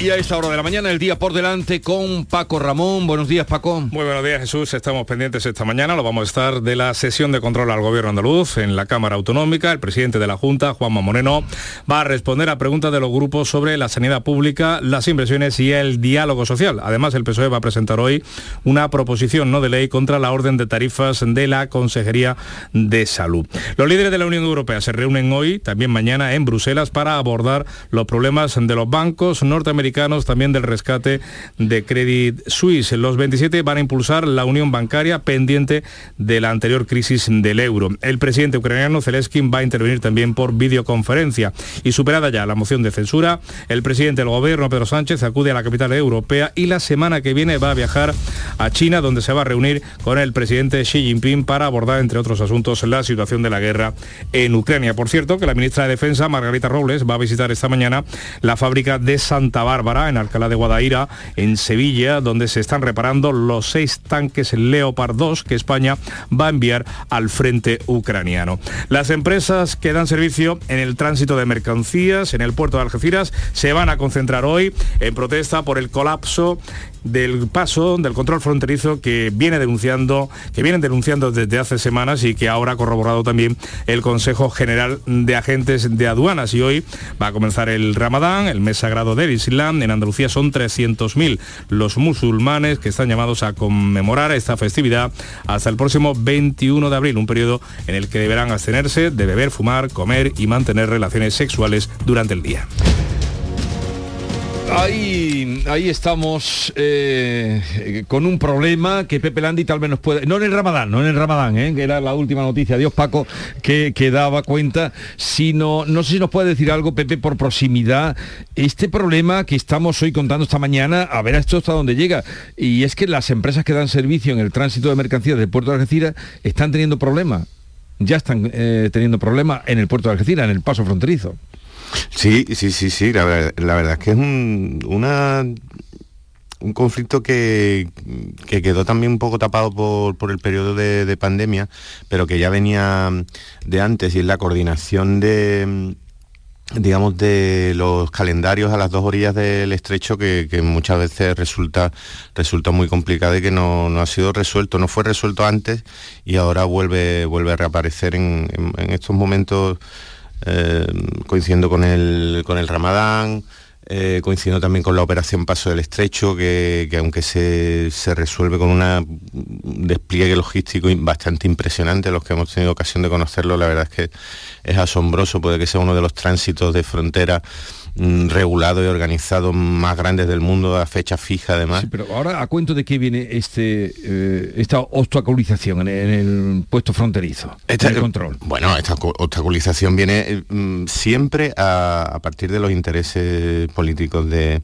Y a esta hora de la mañana, el día por delante con Paco Ramón. Buenos días, Paco. Muy buenos días, Jesús. Estamos pendientes esta mañana, lo vamos a estar, de la sesión de control al Gobierno andaluz en la Cámara Autonómica. El presidente de la Junta, Juanma Moreno, va a responder a preguntas de los grupos sobre la sanidad pública, las inversiones y el diálogo social. Además, el PSOE va a presentar hoy una proposición no de ley contra la orden de tarifas de la Consejería de Salud. Los líderes de la Unión Europea se reúnen hoy, también mañana, en Bruselas para abordar los problemas de los bancos norteamericanos también del rescate de Credit Suisse. Los 27 van a impulsar la unión bancaria pendiente de la anterior crisis del euro. El presidente ucraniano Zelensky va a intervenir también por videoconferencia. Y superada ya la moción de censura, el presidente del gobierno, Pedro Sánchez, acude a la capital europea y la semana que viene va a viajar a China, donde se va a reunir con el presidente Xi Jinping para abordar, entre otros asuntos, la situación de la guerra en Ucrania. Por cierto, que la ministra de Defensa, Margarita Robles, va a visitar esta mañana la fábrica de Santa Bárbara en Alcalá de Guadaira, en Sevilla, donde se están reparando los seis tanques Leopard 2 que España va a enviar al frente ucraniano. Las empresas que dan servicio en el tránsito de mercancías en el puerto de Algeciras se van a concentrar hoy en protesta por el colapso del paso del control fronterizo que viene denunciando, que vienen denunciando desde hace semanas y que ahora ha corroborado también el Consejo General de Agentes de Aduanas. Y hoy va a comenzar el Ramadán, el mes sagrado del Islam. En Andalucía son 300.000 los musulmanes que están llamados a conmemorar esta festividad hasta el próximo 21 de abril, un periodo en el que deberán abstenerse de beber, fumar, comer y mantener relaciones sexuales durante el día. Ahí, ahí estamos eh, con un problema que Pepe Landi tal vez nos puede... No en el Ramadán, no en el Ramadán, eh, que era la última noticia, Dios Paco, que, daba cuenta, sino, no sé si nos puede decir algo, Pepe, por proximidad, este problema que estamos hoy contando esta mañana, a ver esto hasta dónde llega, y es que las empresas que dan servicio en el tránsito de mercancías del puerto de Algeciras están teniendo problemas, ya están eh, teniendo problemas en el puerto de Algeciras, en el paso fronterizo. Sí, sí, sí, sí. La, verdad es que es un, un conflicto que, quedó también un poco tapado por, el periodo de, pandemia, pero que ya venía de antes y es la coordinación de digamos de los calendarios a las dos orillas del estrecho que, muchas veces resulta resulta muy complicado y que no, ha sido resuelto no fue resuelto antes y ahora vuelve vuelve a reaparecer en estos momentos eh, coincidiendo con el, con el Ramadán, eh, coincidiendo también con la operación Paso del Estrecho, que, aunque se, resuelve con un despliegue logístico bastante impresionante, los que hemos tenido ocasión de conocerlo, la verdad es que es asombroso, puede que sea uno de los tránsitos de frontera regulado y organizado más grandes del mundo a fecha fija además. pero ahora a cuento de qué viene este eh, esta obstaculización en, el puesto fronterizo, el control. Bueno, esta obstaculización viene mm, siempre a, partir de los intereses políticos de,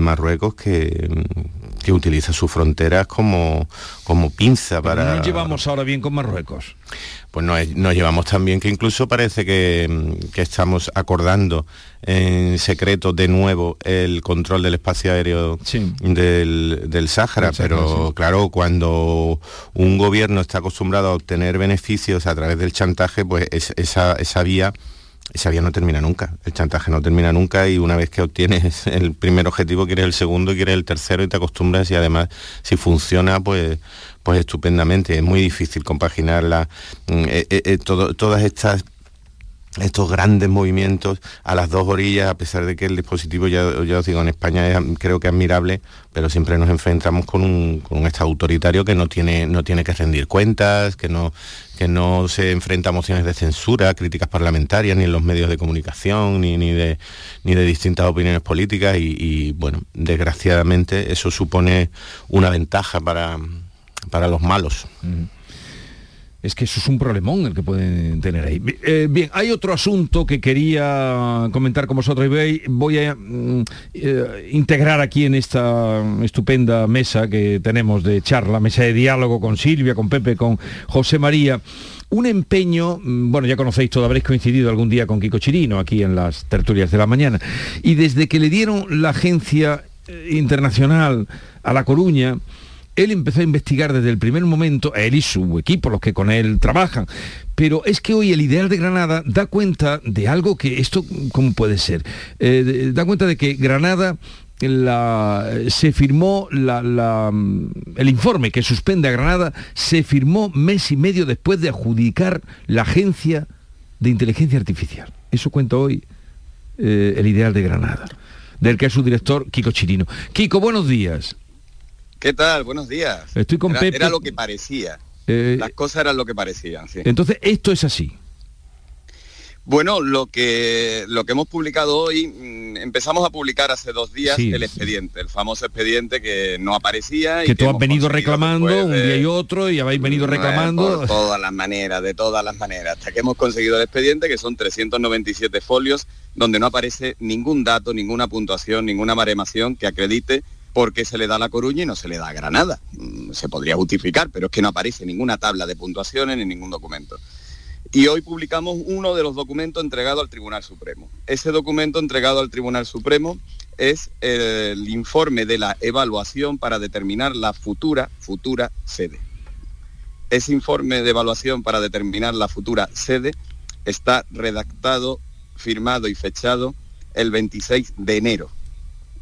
Marruecos que, mm, que utiliza sus fronteras como, como pinza para... No nos llevamos ahora bien con Marruecos pues nos, llevamos también que incluso parece que, estamos acordando en secreto de nuevo el control del espacio aéreo del, del Sáhara, pero claro, cuando un gobierno está acostumbrado a obtener beneficios a través del chantaje, pues esa, esa vía esa vía no termina nunca, el chantaje no termina nunca y una vez que obtienes el primer objetivo quieres el segundo, quieres el tercero y te acostumbras y además si funciona pues pues estupendamente. Es muy difícil compaginar mm, eh, eh, eh, todas estas estos grandes movimientos a las dos orillas, a pesar de que el dispositivo, ya, os digo, en España es, creo que admirable, pero siempre nos enfrentamos con un, Estado autoritario que no tiene, no tiene que rendir cuentas, que no, que no se enfrenta a mociones de censura, críticas parlamentarias, ni en los medios de comunicación, ni, ni, de, ni de distintas opiniones políticas, y, bueno, desgraciadamente eso supone una ventaja para para los malos. Es que eso es un problemón el que pueden tener ahí. Eh, bien, hay otro asunto que quería comentar con vosotros y voy a mm, eh, integrar aquí en esta estupenda mesa que tenemos de charla, mesa de diálogo con Silvia, con Pepe, con José María. Un empeño, mm, bueno, ya conocéis todo, habréis coincidido algún día con Kiko Chirino aquí en las tertulias de la mañana. Y desde que le dieron la agencia eh, internacional a La Coruña, él empezó a investigar desde el primer momento, él y su equipo, los que con él trabajan, pero es que hoy el ideal de Granada da cuenta de algo que esto, ¿cómo puede ser? Eh, da cuenta de que Granada se firmó el informe que suspende a Granada, se firmó mes y medio después de adjudicar la agencia de inteligencia artificial. Eso cuenta hoy eh, el ideal de Granada, del que es su director Kiko Chirino. Kiko, buenos días. ¿Qué tal? Buenos días. Estoy con era, Pepe. Era lo que parecía. Eh, Las cosas eran lo que parecían. Entonces, esto es así. Bueno, lo que, lo que hemos publicado hoy, mm, empezamos a publicar hace dos días el expediente, el famoso expediente que no aparecía. Que tú has venido reclamando un día y otro y habéis venido reclamando. De todas las maneras, de todas las maneras, hasta que hemos conseguido el expediente, que son 397 folios, donde no aparece ningún dato, ninguna puntuación, ninguna maremación que acredite por qué se le da a La Coruña y no se le da a Granada. Mm, se podría justificar, pero es que no aparece ninguna tabla de puntuaciones ni ningún documento. Y hoy publicamos uno de los documentos entregados al Tribunal Supremo. Ese documento entregado al Tribunal Supremo es el informe de la evaluación para determinar la futura, futura sede. Ese informe de evaluación para determinar la futura sede está redactado, firmado y fechado el 26 de enero.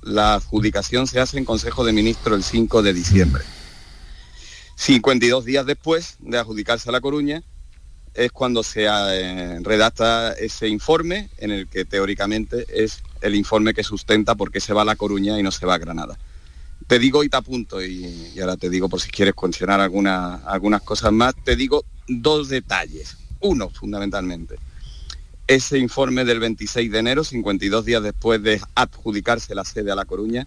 La adjudicación se hace en Consejo de Ministros el 5 de diciembre. 52 días después de adjudicarse a La Coruña, es cuando se eh, redacta ese informe en el que teóricamente es el informe que sustenta por qué se va a La Coruña y no se va a Granada. Te digo y te apunto, y, ahora te digo por si quieres cuestionar algunas cosas más, te digo dos detalles. Uno, fundamentalmente. Ese informe del 26 de enero, 52 días después de adjudicarse la sede a La Coruña,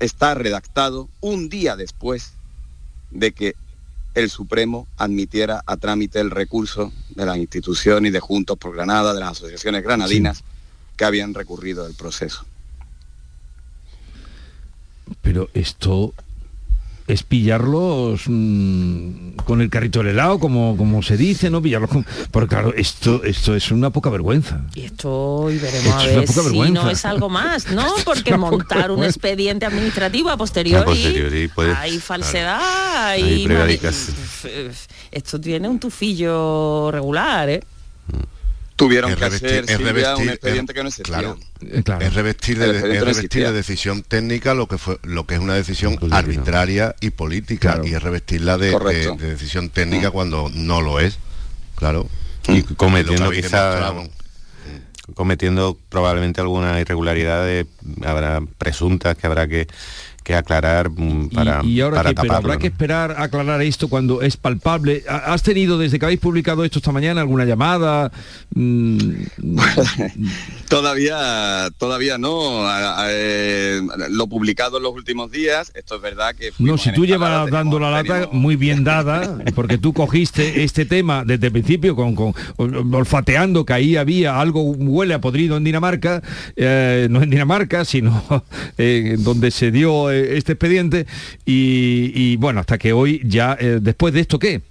está redactado un día después de que el Supremo admitiera a trámite el recurso de las instituciones y de Juntos por Granada, de las asociaciones granadinas que habían recurrido el proceso. Pero esto es pillarlos mm, con el carrito del helado, como, como se dice, ¿no? Pillarlos con... Porque claro, esto, esto es una poca vergüenza. Y esto hoy veremos a ver si no es algo más, ¿no? Porque montar un expediente administrativo a posteriori, hay falsedad, hay... Esto tiene un tufillo regular, ¿eh? Tuvieron que hacer un expediente que no existía. Claro, eh, claro. Es revestir, de, revestir de decisión técnica lo que fue lo que es una decisión arbitraria y política y es revestirla de, decisión técnica mm. cuando no lo es. Claro. Y cometiendo quizá cometiendo probablemente alguna irregularidad habrá presuntas que habrá que que aclarar mm, para, y, ahora pero habrá que esperar a aclarar esto cuando es palpable. ¿Has tenido desde que habéis publicado esto esta mañana alguna llamada? Mm, todavía, todavía no. Eh, lo publicado en los últimos días, esto es verdad que... No, si tú llevas dando la lata muy bien dada, porque tú cogiste este tema desde el principio con, con olfateando que ahí había algo huele a podrido en Dinamarca, eh, no en Dinamarca, sino eh, donde se dio este expediente y, bueno, hasta que hoy ya, eh, después de esto, ¿qué?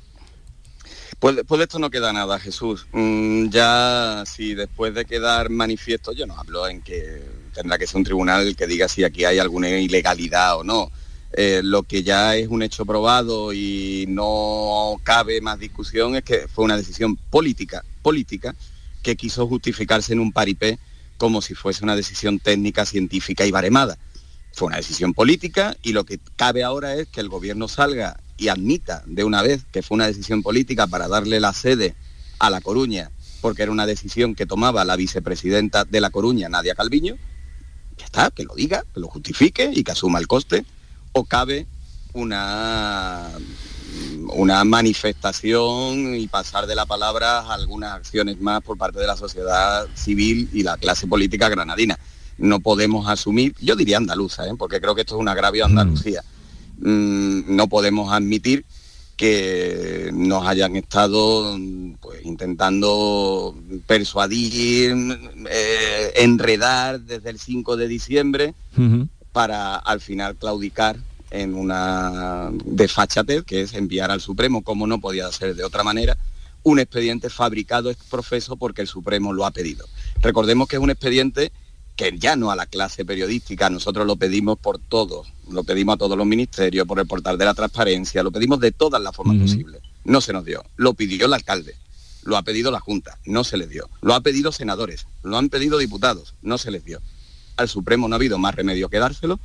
Pues después de esto no queda nada, Jesús. Mm, ya si después de quedar manifiesto, yo no hablo en que tendrá que ser un tribunal que diga si aquí hay alguna ilegalidad o no. Eh, lo que ya es un hecho probado y no cabe más discusión es que fue una decisión política, política, que quiso justificarse en un paripé como si fuese una decisión técnica, científica y baremada. Fue una decisión política y lo que cabe ahora es que el gobierno salga y admita de una vez que fue una decisión política para darle la sede a La Coruña, porque era una decisión que tomaba la vicepresidenta de La Coruña, Nadia Calviño, que está, que lo diga, que lo justifique y que asuma el coste, o cabe una, una manifestación y pasar de la palabra a algunas acciones más por parte de la sociedad civil y la clase política granadina no podemos asumir, yo diría andaluza, ¿eh? porque creo que esto es un agravio a Andalucía, mm, no podemos admitir que nos hayan estado pues, intentando persuadir, eh, enredar desde el 5 de diciembre para al final claudicar en una desfachatez, que es enviar al Supremo, como no podía ser de otra manera, un expediente fabricado ex profeso porque el Supremo lo ha pedido. Recordemos que es un expediente que ya no a la clase periodística, nosotros lo pedimos por todos, lo pedimos a todos los ministerios, por el portal de la transparencia, lo pedimos de todas las formas posibles. No se nos dio, lo pidió el alcalde, lo ha pedido la Junta, no se les dio, lo ha pedido senadores, lo han pedido diputados, no se les dio. Al Supremo no ha habido más remedio que dárselo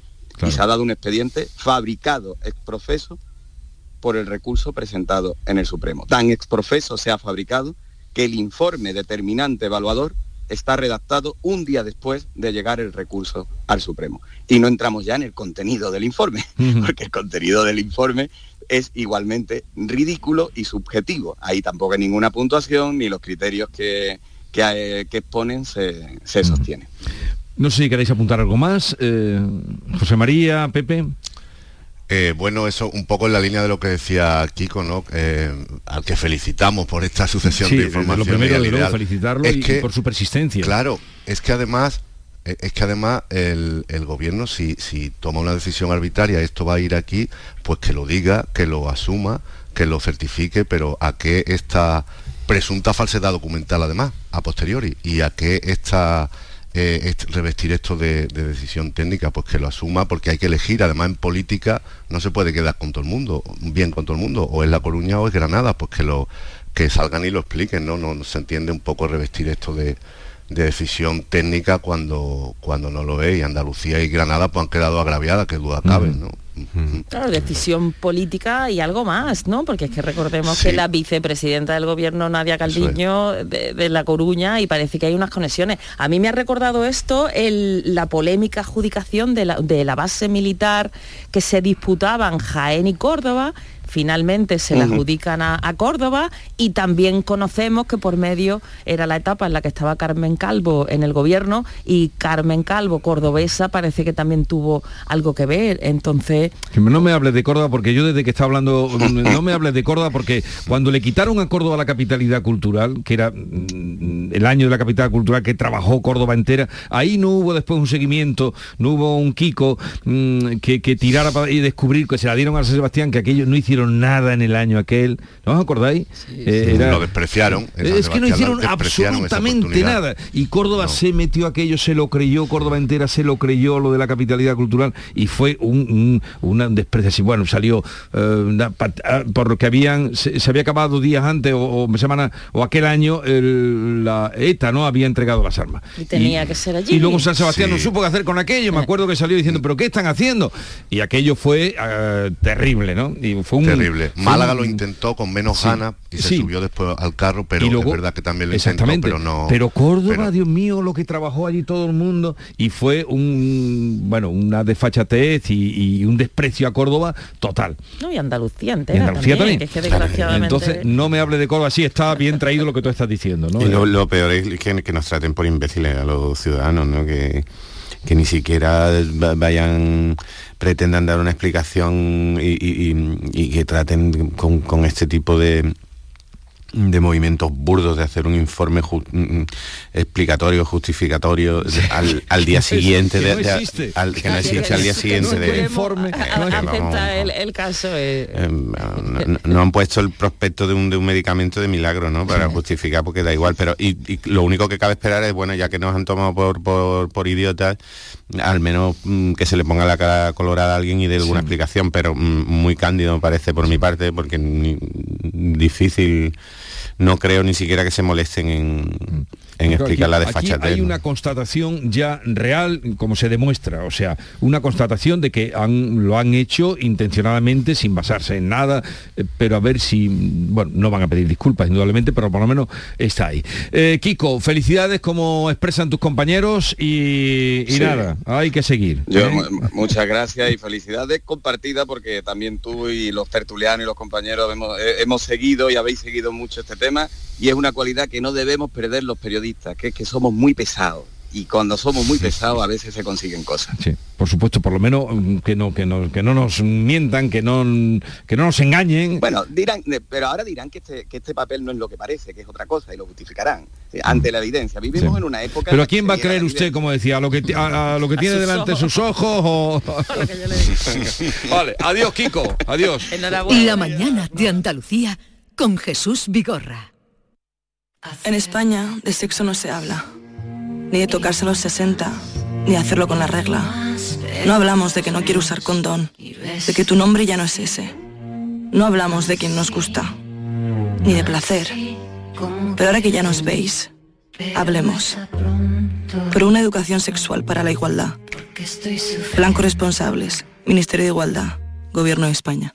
y se ha dado un expediente fabricado ex profeso por el recurso presentado en el Supremo. Tan ex profeso se ha fabricado que el informe determinante evaluador está redactado un día después de llegar el recurso al Supremo. Y no entramos ya en el contenido del informe, porque el contenido del informe es igualmente ridículo y subjetivo. Ahí tampoco hay ninguna puntuación ni los criterios que, que, eh, exponen se, sostienen. No sé si queréis apuntar algo más. Eh, José María, Pepe. Eh, bueno, eso un poco en la línea de lo que decía Kiko, ¿no? Eh, al que felicitamos por esta sucesión de información. Lo primero de felicitarlo es que, por su persistencia. Claro, es que además, eh, es que además el, gobierno, si, si toma una decisión arbitraria, esto va a ir aquí, pues que lo diga, que lo asuma, que lo certifique, pero a qué esta presunta falsedad documental además, a posteriori, y a qué esta eh, revestir esto de, decisión técnica, pues que lo asuma, porque hay que elegir. Además, en política no se puede quedar con todo el mundo, bien con todo el mundo, o es La Coruña o es Granada, pues que lo que salgan y lo expliquen, ¿no? No, se entiende un poco revestir esto de, decisión técnica cuando, cuando no lo es. Y Andalucía y Granada pues han quedado agraviadas, que duda cabe, ¿no? Claro, decisión política y algo más, ¿no? Porque es que recordemos que la vicepresidenta del gobierno, Nadia Caldiño de, La Coruña, y parece que hay unas conexiones. A mí me ha recordado esto la polémica adjudicación de la, de la base militar que se disputaban Jaén y Córdoba, finalmente se le adjudican a, Córdoba y también conocemos que por medio era la etapa en la que estaba Carmen Calvo en el gobierno y Carmen Calvo, cordobesa, parece que también tuvo algo que ver. Entonces... No me hables de Córdoba porque yo desde que está hablando, no me hables de Córdoba porque cuando le quitaron a Córdoba la capitalidad cultural, que era mm, el año de la capitalidad cultural que trabajó Córdoba entera, ahí no hubo después un seguimiento, no hubo un Kiko mm, que, que tirara para, y descubrir que se la dieron a San Sebastián, que aquellos no hicieron nada en el año aquel. ¿No os acordáis? Eh, lo despreciaron. Es que no hicieron absolutamente nada. Y Córdoba se metió aquello, se lo creyó, Córdoba entera se lo creyó, lo de la capitalidad cultural, y fue un, un, desprecio. Así, bueno, salió eh, ah, por lo que habían, se, había acabado días antes o, semana o aquel año la ETA no había entregado las armas. Y tenía que ser allí. Y luego San Sebastián no supo qué hacer con aquello. Me acuerdo que salió diciendo, pero ¿qué están haciendo? Y aquello fue ah, terrible, ¿no? Y fue un, Terrible. Málaga lo intentó con menos ganas y se subió después al carro, pero es verdad que también lo intentó, pero no. Pero Córdoba, Dios mío, lo que trabajó allí todo el mundo y fue un bueno, una desfachatez y, un desprecio a Córdoba total. No, y Andalucía entera. Andalucía también. Entonces, no me hable de Córdoba, sí está bien traído lo que tú estás diciendo, ¿no? Y lo, peor es que, que, nos traten por imbéciles a los ciudadanos, ¿no? Que, que ni siquiera vayan pretendan dar una explicación y, que traten con, este tipo de, de movimientos burdos de hacer un informe mm, mm, explicatorio, justificatorio al, día siguiente que no existe. al, que no existe al día siguiente de informe. el, caso eh. em, no, han puesto el prospecto de un, de un medicamento de milagro no para justificar porque da igual pero y, lo único que cabe esperar es bueno ya que nos han tomado por, por, por idiotas al menos mm, que se le ponga la cara colorada a alguien y dé alguna explicación pero muy cándido me parece por mi parte porque difícil no creo ni siquiera que se molesten en, en explicar la desfachatez. Hay una constatación ya real, como se demuestra, o sea, una constatación de que han, lo han hecho intencionadamente, sin basarse en nada, eh, pero a ver si, bueno, no van a pedir disculpas, indudablemente, pero por lo menos está ahí. Eh, Kiko, felicidades como expresan tus compañeros y, nada, hay que seguir. Yo, ¿eh? Muchas gracias y felicidades compartida porque también tú y los tertulianos y los compañeros hemos, hemos seguido y habéis seguido mucho este tema y es una cualidad que no debemos perder los periodistas, que es que somos muy pesados y cuando somos muy pesados a veces se consiguen cosas. Sí, por supuesto, por lo menos mm, que no, que no, que no nos mientan, que no, que no nos engañen. Bueno, dirán, pero ahora dirán que este, que este papel no es lo que parece, que es otra cosa, y lo justificarán eh, ante la evidencia. Vivimos en una época. Pero ¿a quién va a creer usted, como decía, a lo que a, lo que tiene delante sus ojos o. vale, adiós, Kiko. Adiós. La mañana de Andalucía con Jesús Vigorra. En España de sexo no se habla, ni de tocarse los 60, ni hacerlo con la regla. No hablamos de que no quiero usar condón, de que tu nombre ya no es ese. No hablamos de quien nos gusta, ni de placer. Pero ahora que ya nos veis, hablemos. Por una educación sexual para la igualdad. Plan responsables, Ministerio de Igualdad, Gobierno de España.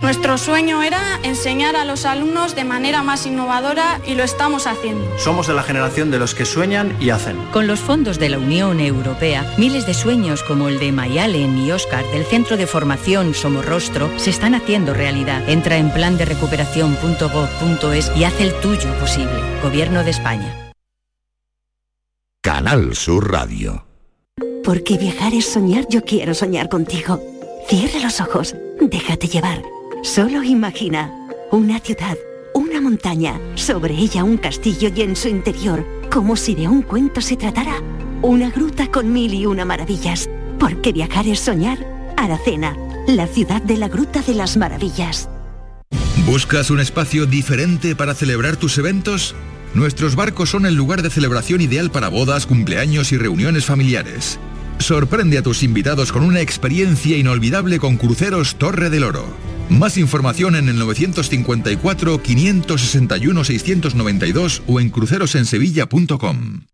Nuestro sueño era enseñar a los alumnos de manera más innovadora y lo estamos haciendo. Somos de la generación de los que sueñan y hacen. Con los fondos de la Unión Europea, miles de sueños como el de Mayalen y Oscar del Centro de Formación Somorrostro se están haciendo realidad. Entra en plan de recuperación.gov.es y haz el tuyo posible. Gobierno de España. Canal Sur Radio. Porque viajar es soñar, yo quiero soñar contigo. Cierra los ojos, déjate llevar. Solo imagina una ciudad, una montaña, sobre ella un castillo y en su interior, como si de un cuento se tratara, una gruta con mil y una maravillas. Porque viajar es soñar. Aracena, la ciudad de la Gruta de las Maravillas. ¿Buscas un espacio diferente para celebrar tus eventos? Nuestros barcos son el lugar de celebración ideal para bodas, cumpleaños y reuniones familiares. Sorprende a tus invitados con una experiencia inolvidable con Cruceros Torre del Oro. Más información en el 954-561-692 o en crucerosensevilla.com.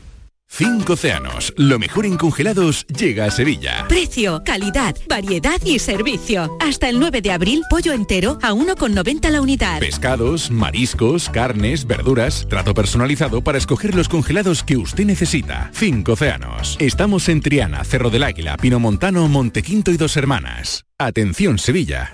Cinco océanos, lo mejor en congelados llega a Sevilla. Precio, calidad, variedad y servicio. Hasta el 9 de abril, pollo entero a 1,90 la unidad. Pescados, mariscos, carnes, verduras, trato personalizado para escoger los congelados que usted necesita. Cinco océanos. Estamos en Triana, Cerro del Águila, Pino Montano, Montequinto y Dos Hermanas. Atención Sevilla.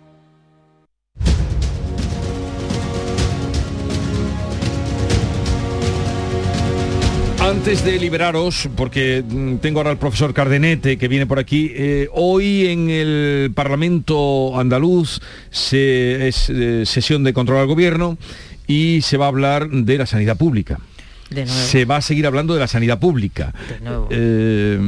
Antes de liberaros, porque mm, tengo ahora al profesor Cardenete que viene por aquí, eh, hoy en el Parlamento andaluz se, es eh, sesión de control al gobierno y se va a hablar de la sanidad pública. Se va a seguir hablando de la sanidad pública. Eh,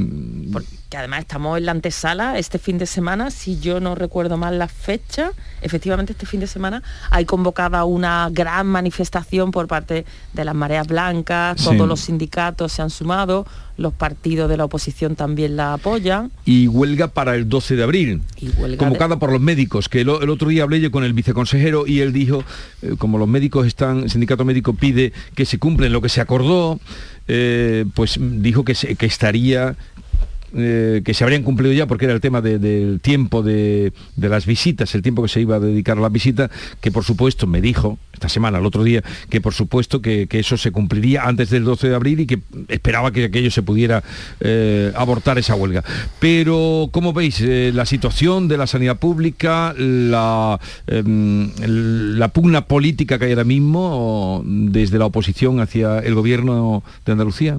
porque además estamos en la antesala este fin de semana, si yo no recuerdo mal la fecha, efectivamente este fin de semana hay convocada una gran manifestación por parte de las mareas blancas, todos los sindicatos se han sumado, los partidos de la oposición también la apoyan. Y huelga para el 12 de abril, convocada por los médicos, que el, otro día hablé yo con el viceconsejero y él dijo, eh, como los médicos están, el sindicato médico pide que se cumplen lo que se acordó, eh, pues dijo que, que estaría eh, que se habrían cumplido ya porque era el tema del tiempo de, las visitas, el tiempo que se iba a dedicar a la visita, que por supuesto me dijo esta semana, el otro día, que por supuesto que, eso se cumpliría antes del 12 de abril y que esperaba que aquello se pudiera eh, abortar esa huelga. Pero, ¿cómo veis eh, la situación de la sanidad pública, la, em, la pugna política que hay ahora mismo desde la oposición hacia el gobierno de Andalucía?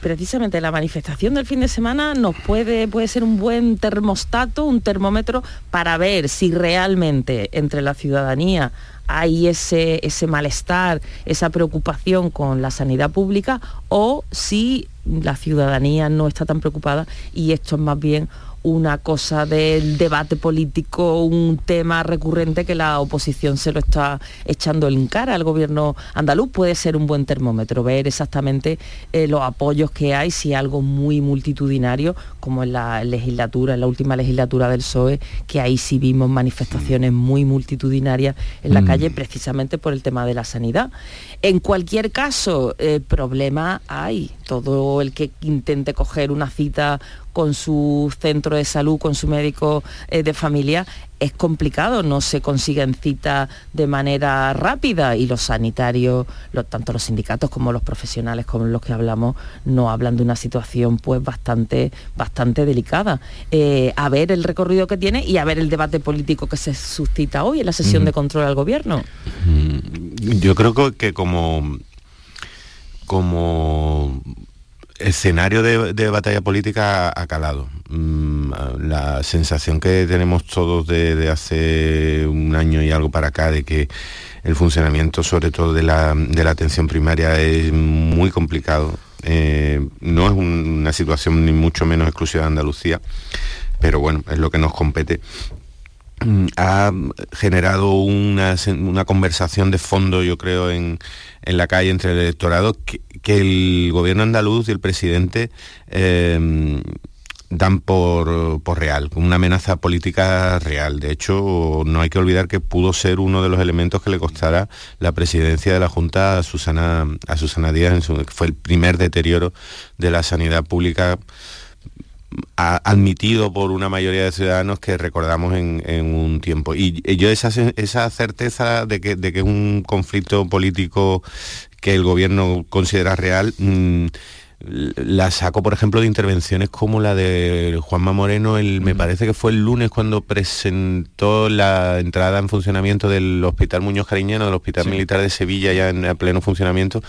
Precisamente la manifestación del fin de semana nos puede, puede ser un buen termostato, un termómetro para ver si realmente entre la ciudadanía hay ese, ese malestar, esa preocupación con la sanidad pública o si la ciudadanía no está tan preocupada y esto es más bien una cosa del debate político, un tema recurrente que la oposición se lo está echando en cara al gobierno andaluz, puede ser un buen termómetro, ver exactamente eh, los apoyos que hay, si algo muy multitudinario, como en la legislatura, en la última legislatura del PSOE, que ahí sí vimos manifestaciones muy multitudinarias en la mm. calle precisamente por el tema de la sanidad. En cualquier caso, eh, problema hay. Todo el que intente coger una cita con su centro de salud, con su médico eh, de familia, es complicado, no se consiguen citas de manera rápida y los sanitarios, tanto los sindicatos como los profesionales con los que hablamos, no hablan de una situación pues bastante, bastante delicada. Eh, a ver el recorrido que tiene y a ver el debate político que se suscita hoy en la sesión de control al gobierno. Mm, yo creo que como como escenario de, batalla política ha calado. Mm, la sensación que tenemos todos de, hace un año y algo para acá de que el funcionamiento sobre todo de la, atención primaria es muy complicado. Eh, no es una situación ni mucho menos exclusiva de Andalucía, pero bueno, es lo que nos compete ha generado una, conversación de fondo, yo creo, en, en la calle entre el electorado que, el gobierno andaluz y el presidente eh, dan por, por, real, una amenaza política real. De hecho, no hay que olvidar que pudo ser uno de los elementos que le costara la presidencia de la Junta a Susana, a Susana Díaz, en su, fue el primer deterioro de la sanidad pública admitido por una mayoría de ciudadanos que recordamos en, un tiempo. Y yo esa, esa certeza de que, de que es un conflicto político que el gobierno considera real, mm, la saco, por ejemplo, de intervenciones como la de Juanma Moreno, el, me parece que fue el lunes cuando presentó la entrada en funcionamiento del Hospital Muñoz Cariñano, del Hospital Militar de Sevilla, ya en pleno funcionamiento,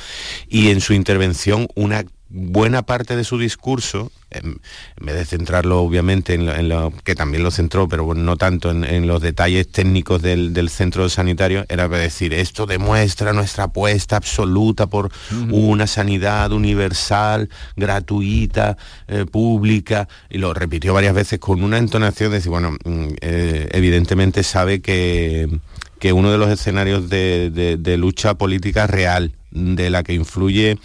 y en su intervención una buena parte de su discurso, en, vez de centrarlo obviamente en lo, que también lo centró, pero no tanto en, los detalles técnicos del, centro sanitario, era decir, esto demuestra nuestra apuesta absoluta por una sanidad universal, gratuita, eh, pública, y lo repitió varias veces con una entonación de decir, bueno, mm, eh, evidentemente sabe que, que uno de los escenarios de lucha política real, de la que influye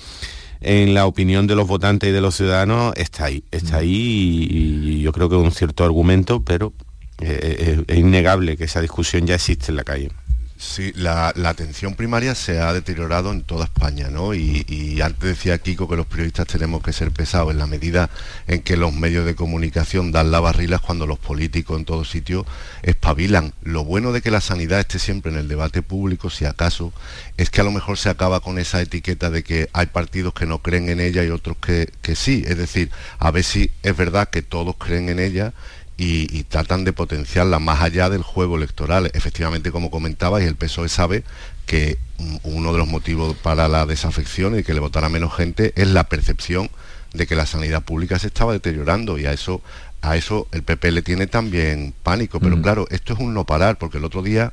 en la opinión de los votantes y de los ciudadanos está ahí, está ahí y, yo creo que es un cierto argumento, pero eh, eh, es innegable que esa discusión ya existe en la calle. Sí, la, atención primaria se ha deteriorado en toda España, ¿no? Y, antes decía Kiko que los periodistas tenemos que ser pesados en la medida en que los medios de comunicación dan la barrila cuando los políticos en todo sitio espabilan. Lo bueno de que la sanidad esté siempre en el debate público, si acaso, es que a lo mejor se acaba con esa etiqueta de que hay partidos que no creen en ella y otros que sí. Es decir, a ver si es verdad que todos creen en ella y, tratan de potenciarla más allá del juego electoral. Efectivamente, como comentaba, y el PSOE sabe que uno de los motivos para la desafección y que le votara menos gente es la percepción de que la sanidad pública se estaba deteriorando y a eso a eso el PP le tiene también pánico, pero mm. claro, esto es un no parar, porque el otro día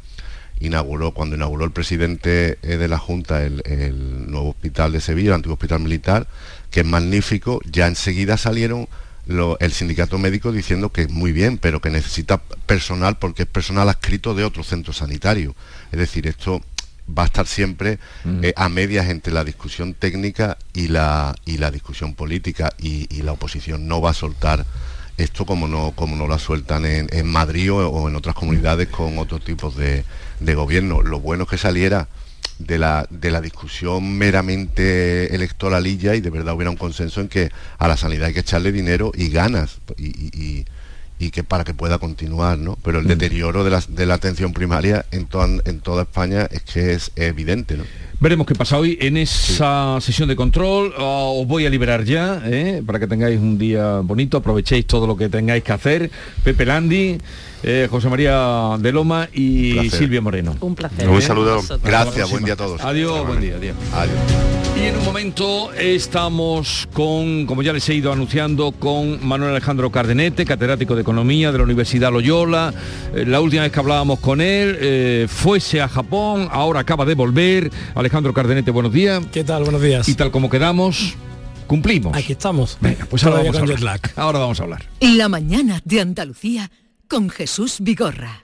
inauguró, cuando inauguró el presidente eh, de la Junta el, el nuevo hospital de Sevilla, el antiguo hospital militar, que es magnífico, ya enseguida salieron el sindicato médico diciendo que muy bien, pero que necesita personal porque es personal adscrito de otro centro sanitario. Es decir, esto va a estar siempre mm. eh, a medias entre la discusión técnica y la, y la discusión política y, la oposición no va a soltar esto como no, como no la sueltan en, Madrid o, en otras comunidades con otros tipos de, de gobierno. Lo bueno es que saliera de la, de la discusión meramente electoralilla y de verdad hubiera un consenso en que a la sanidad hay que echarle dinero y ganas y, que para que pueda continuar, ¿no? Pero el mm. deterioro de la, de la atención primaria en, en toda España es que es evidente, ¿no? Veremos qué pasa hoy en esa sesión de control. Ah, os voy a liberar ya, ¿eh? para que tengáis un día bonito, aprovechéis todo lo que tengáis que hacer. Pepe Landi, eh, José María de Loma y Silvia Moreno. Un placer. Un saludo. Gracias, buen día a todos. Adiós, buen día, adiós. adiós. Y en un momento estamos con, como ya les he ido anunciando, con Manuel Alejandro Cardenete, catedrático de Economía de la Universidad Loyola. Eh, la última vez que hablábamos con él, eh, fuese a Japón, ahora acaba de volver. Alejandro Cardenete, buenos días. ¿Qué tal? Buenos días. Y tal como quedamos, cumplimos. Aquí estamos. Venga, pues ahora vamos, a hablar. ahora vamos a hablar. La mañana de Andalucía con Jesús Vigorra.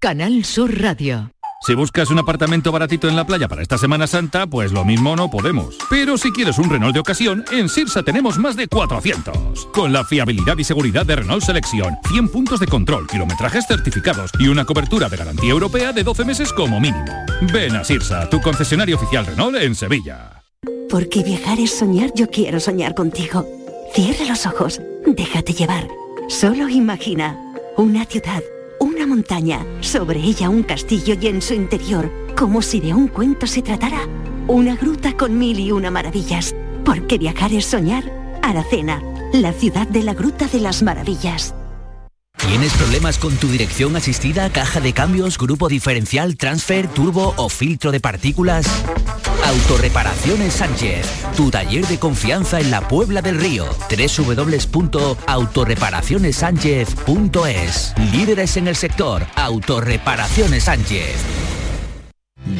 Canal Sur Radio. Si buscas un apartamento baratito en la playa para esta Semana Santa, pues lo mismo no podemos. Pero si quieres un Renault de ocasión, en Sirsa tenemos más de 400. Con la fiabilidad y seguridad de Renault Selección, 100 puntos de control, kilometrajes certificados y una cobertura de garantía europea de 12 meses como mínimo. Ven a Sirsa, tu concesionario oficial Renault en Sevilla. Porque viajar es soñar, yo quiero soñar contigo. Cierra los ojos, déjate llevar. Solo imagina una ciudad una montaña, sobre ella un castillo y en su interior, como si de un cuento se tratara, una gruta con mil y una maravillas. Porque viajar es soñar. Aracena, la ciudad de la Gruta de las Maravillas. ¿Tienes problemas con tu dirección asistida, caja de cambios, grupo diferencial, transfer, turbo o filtro de partículas? Autorreparaciones Sánchez, tu taller de confianza en la Puebla del Río. www.autorreparacionessánchez.es. Líderes en el sector, Autorreparaciones Sánchez.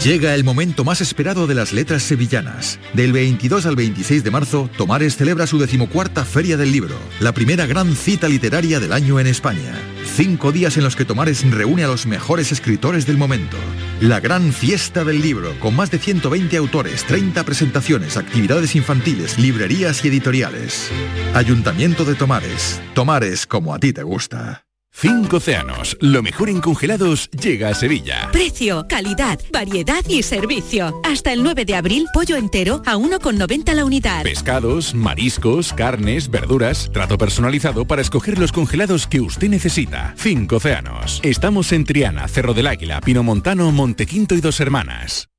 Llega el momento más esperado de las letras sevillanas. Del 22 al 26 de marzo, Tomares celebra su decimocuarta Feria del Libro, la primera gran cita literaria del año en España. Cinco días en los que Tomares reúne a los mejores escritores del momento. La gran fiesta del libro, con más de 120 autores, 30 presentaciones, actividades infantiles, librerías y editoriales. Ayuntamiento de Tomares. Tomares como a ti te gusta. Cinco océanos, lo mejor en congelados llega a Sevilla. Precio, calidad, variedad y servicio. Hasta el 9 de abril, pollo entero a 1,90 la unidad. Pescados, mariscos, carnes, verduras, trato personalizado para escoger los congelados que usted necesita. Cinco océanos. Estamos en Triana, Cerro del Águila, Pinomontano, Montequinto y Dos Hermanas.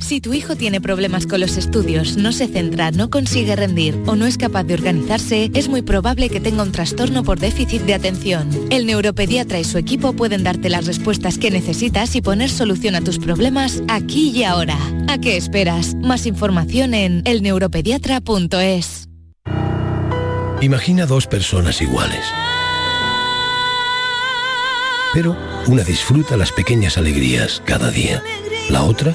Si tu hijo tiene problemas con los estudios, no se centra, no consigue rendir o no es capaz de organizarse, es muy probable que tenga un trastorno por déficit de atención. El neuropediatra y su equipo pueden darte las respuestas que necesitas y poner solución a tus problemas aquí y ahora. ¿A qué esperas? Más información en elneuropediatra.es. Imagina dos personas iguales. Pero una disfruta las pequeñas alegrías cada día. La otra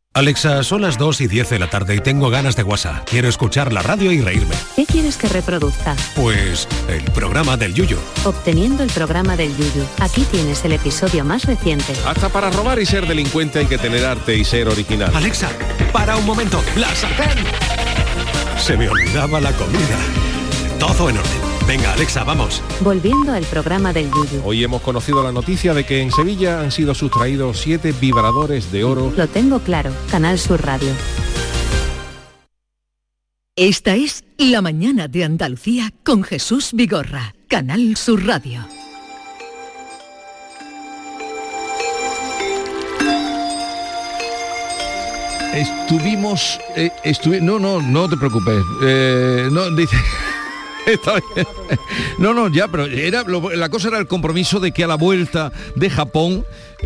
Alexa, son las 2 y 10 de la tarde y tengo ganas de WhatsApp. Quiero escuchar la radio y reírme. ¿Qué quieres que reproduzca? Pues el programa del Yuyo. Obteniendo el programa del Yuyo. Aquí tienes el episodio más reciente. Hasta para robar y ser delincuente hay que tener arte y ser original. Alexa, para un momento. ¡La sartén! Se me olvidaba la comida. Todo en orden. Venga, Alexa, vamos. Volviendo al programa del Yuyu. Hoy hemos conocido la noticia de que en Sevilla han sido sustraídos siete vibradores de oro. Lo tengo claro. Canal Sur Radio. Esta es La Mañana de Andalucía con Jesús Vigorra. Canal Sur Radio. Estuvimos, eh, no, no, no te preocupes. Eh, no, dice, No, no, ya, pero era, la cosa era el compromiso de que a la vuelta de Japón,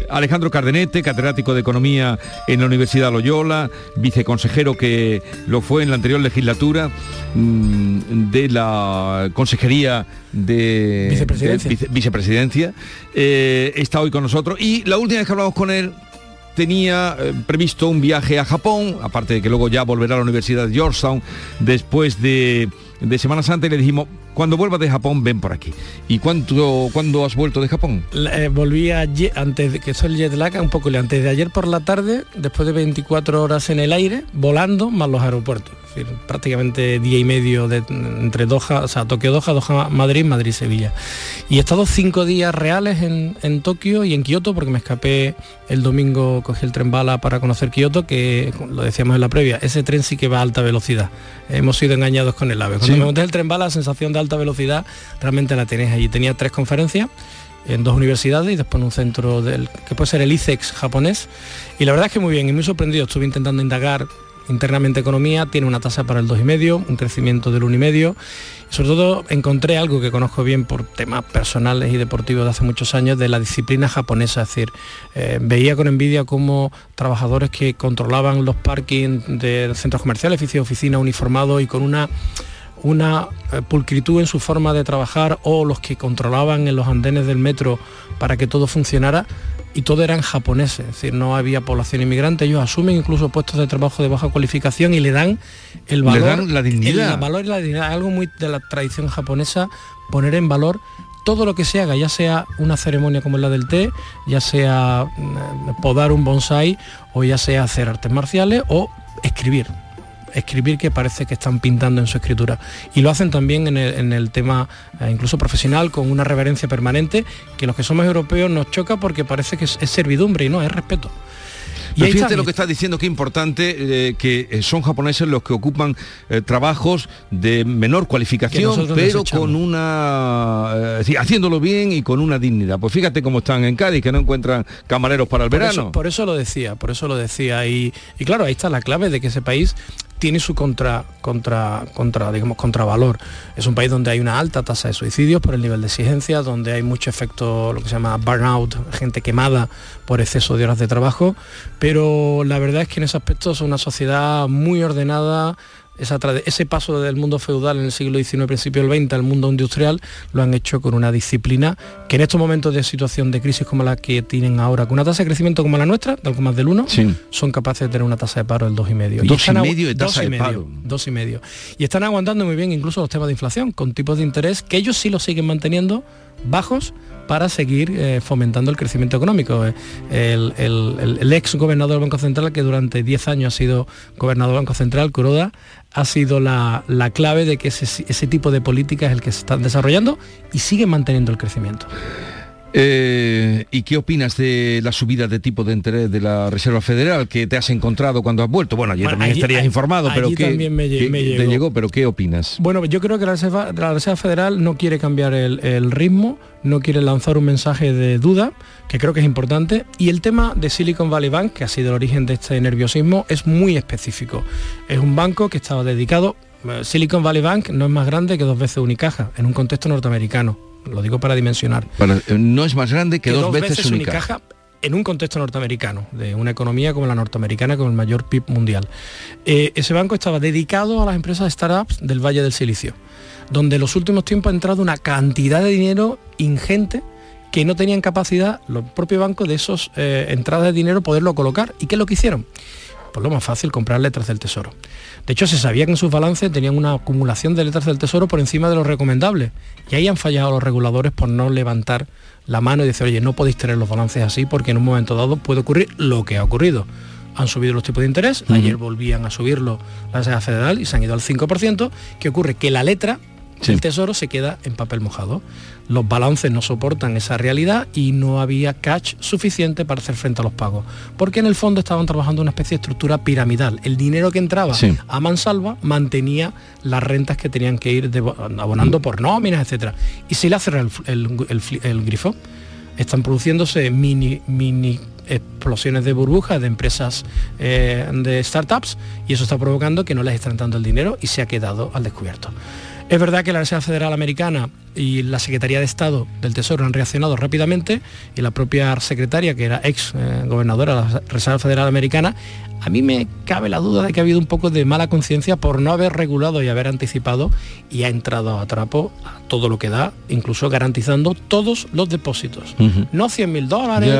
Alejandro Cardenete, catedrático de Economía en la Universidad Loyola, viceconsejero que lo fue en la anterior legislatura mm, de la Consejería de Vicepresidencia, eh, está hoy con nosotros. Y la última vez que hablamos con él, tenía eh, previsto un viaje a Japón, aparte de que luego ya volverá a la Universidad de Georgetown después de de Semana Santa le dijimos, cuando vuelvas de Japón, ven por aquí. ¿Y cuánto, cuándo has vuelto de Japón? Eh, volví ayer, antes de que eso el jet lag, un poco antes de ayer por la tarde, después de 24 horas en el aire, volando, más los aeropuertos prácticamente día y medio de, entre Doha, o sea, Tokio Doha, Doha Madrid, Madrid Sevilla. Y he estado cinco días reales en, en Tokio y en Kioto porque me escapé el domingo, cogí el tren bala para conocer Kioto, que lo decíamos en la previa, ese tren sí que va a alta velocidad. Hemos sido engañados con el AVE. Cuando me monté el tren bala, la sensación de alta velocidad realmente la tenéis allí. Tenía tres conferencias en dos universidades y después en un centro del que puede ser el ICEX japonés y la verdad es que muy bien y muy sorprendido estuve intentando indagar internamente economía, tiene una tasa para el 2,5, un crecimiento del 1,5. Y sobre todo encontré algo que conozco bien por temas personales y deportivos de hace muchos años, de la disciplina japonesa. Es decir, eh, veía con envidia cómo trabajadores que controlaban los parkings de centros comerciales, oficina uniformados y con una una eh, pulcritud en su forma de trabajar o los que controlaban en los andenes del metro para que todo funcionara, y todo eran japoneses, es decir, no había población inmigrante, ellos asumen incluso puestos de trabajo de baja cualificación y le dan el valor, le dan la dignidad, el valor y la dignidad, algo muy de la tradición japonesa, poner en valor todo lo que se haga, ya sea una ceremonia como la del té, ya sea mm, podar un bonsai o ya sea hacer artes marciales o escribir escribir que parece que están pintando en su escritura. Y lo hacen también en el, tema eh, incluso profesional, con una reverencia permanente, que los que somos europeos nos choca porque parece que es, servidumbre y no, es respeto. Y fíjate lo que está diciendo, que importante, eh, que eh, son japoneses los que ocupan trabajos de menor cualificación, pero con una... haciéndolo bien y con una dignidad. Pues fíjate cómo están en Cádiz, que no encuentran camareros para el verano. por eso lo decía, por eso lo decía. Y, y claro, ahí está la clave de que ese país tiene su contra, contra, contra, digamos, contravalor. Es un país donde hay una alta tasa de suicidios por el nivel de exigencia, donde hay mucho efecto, lo que se llama burnout, gente quemada por exceso de horas de trabajo, pero la verdad es que en ese aspecto es una sociedad muy ordenada, ese paso del mundo feudal en el siglo XIX, principio del XX al mundo industrial, lo han hecho con una disciplina que en estos momentos de situación de crisis como la que tienen ahora, con una tasa de crecimiento como la nuestra, de algo más del 1, son capaces de tener una tasa de paro del 2,5. Dos y medio de tasa de paro. Dos y medio. Y están aguantando muy bien incluso los temas de inflación, con tipos de interés que ellos sí lo siguen manteniendo bajos para seguir eh, fomentando el crecimiento económico. Eh, el, ex gobernador del Banco Central, que durante 10 años ha sido gobernador del Banco Central, Kuroda, ha sido la, clave de que ese, ese, tipo de política es el que se están desarrollando y sigue manteniendo el crecimiento. Eh, ¿Y qué opinas de la subida de tipo de interés de la Reserva Federal que te has encontrado cuando has vuelto? Bueno, ayer también estarías informado, pero ¿qué, también me, llegó. ¿Pero qué opinas? Bueno, yo creo que la Reserva, la Reserva Federal no quiere cambiar el, ritmo, no quiere lanzar un mensaje de duda, que creo que es importante, y el tema de Silicon Valley Bank, que ha sido el origen de este nerviosismo, es muy específico. Es un banco que estaba dedicado eh, Silicon Valley Bank no es más grande que dos veces Unicaja en un contexto norteamericano lo digo para dimensionar. Eh, no es más grande que, dos, veces, Unicaja. en un contexto norteamericano, de una economía como la norteamericana, con el mayor PIB mundial. Eh, ese banco estaba dedicado a las empresas startups del Valle del Silicio, donde en los últimos tiempos ha entrado una cantidad de dinero ingente que no tenían capacidad los propios bancos de esas eh, entradas de dinero poderlo colocar. ¿Y qué es lo que hicieron? Pues lo más fácil, comprar letras del Tesoro. De hecho, se sabía que en sus balances tenían una acumulación de letras del Tesoro por encima de lo recomendable. Y ahí han fallado los reguladores por no levantar la mano y decir, oye, no podéis tener los balances así porque en un momento dado puede ocurrir lo que ha ocurrido. Han subido los tipos de interés, ayer volvían a subirlo la Reserva Federal y se han ido al 5%. ¿Qué ocurre? Que la letra el tesoro se queda en papel mojado. Los balances no soportan esa realidad y no había cash suficiente para hacer frente a los pagos. Porque en el fondo estaban trabajando una especie de estructura piramidal. El dinero que entraba a mansalva mantenía las rentas que tenían que ir abonando por nóminas, etc. Y si le hace el, grifo, están produciéndose mini, mini explosiones de burbujas de empresas eh, de startups y eso está provocando que no les están dando el dinero y se ha quedado al descubierto. Es verdad que la Reserva Federal Americana y la Secretaría de Estado del Tesoro han reaccionado rápidamente y la propia secretaria, que era ex eh, gobernadora de la Reserva Federal Americana, a mí me cabe la duda de que ha habido un poco de mala conciencia por no haber regulado y haber anticipado y ha entrado a trapo a todo lo que da, incluso garantizando todos los depósitos. No 100 mil dólares,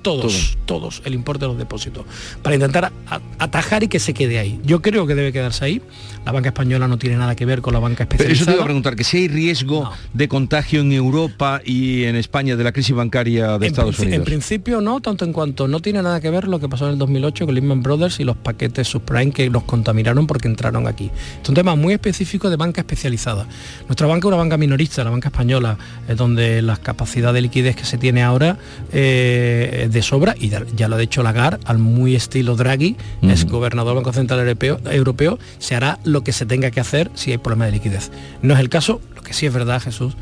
todos, todos, el importe de los depósitos, para intentar atajar y que se quede ahí. Yo creo que debe quedarse ahí. La banca española no tiene nada que ver con la banca especializada. Eso te iba a preguntar, que si hay riesgo de contagio en Europa y en España de la crisis bancaria de Estados Unidos. En principio no, tanto en cuanto no tiene nada que ver lo que pasó en el 2008 con Lehman Brothers y los paquetes subprime que los contaminaron porque entraron aquí. Es un tema muy específico de banca especializada. Nuestra banca es una banca minorista, la banca española, es donde la capacidad de liquidez que se tiene ahora eh, de sobra y ya, lo ha dicho Lagarde, al muy estilo Draghi, es gobernador del Banco Central Europeo, Europeo, se hará lo que se tenga que hacer si hay problema de liquidez. No es el caso, lo que sí es verdad, Jesús,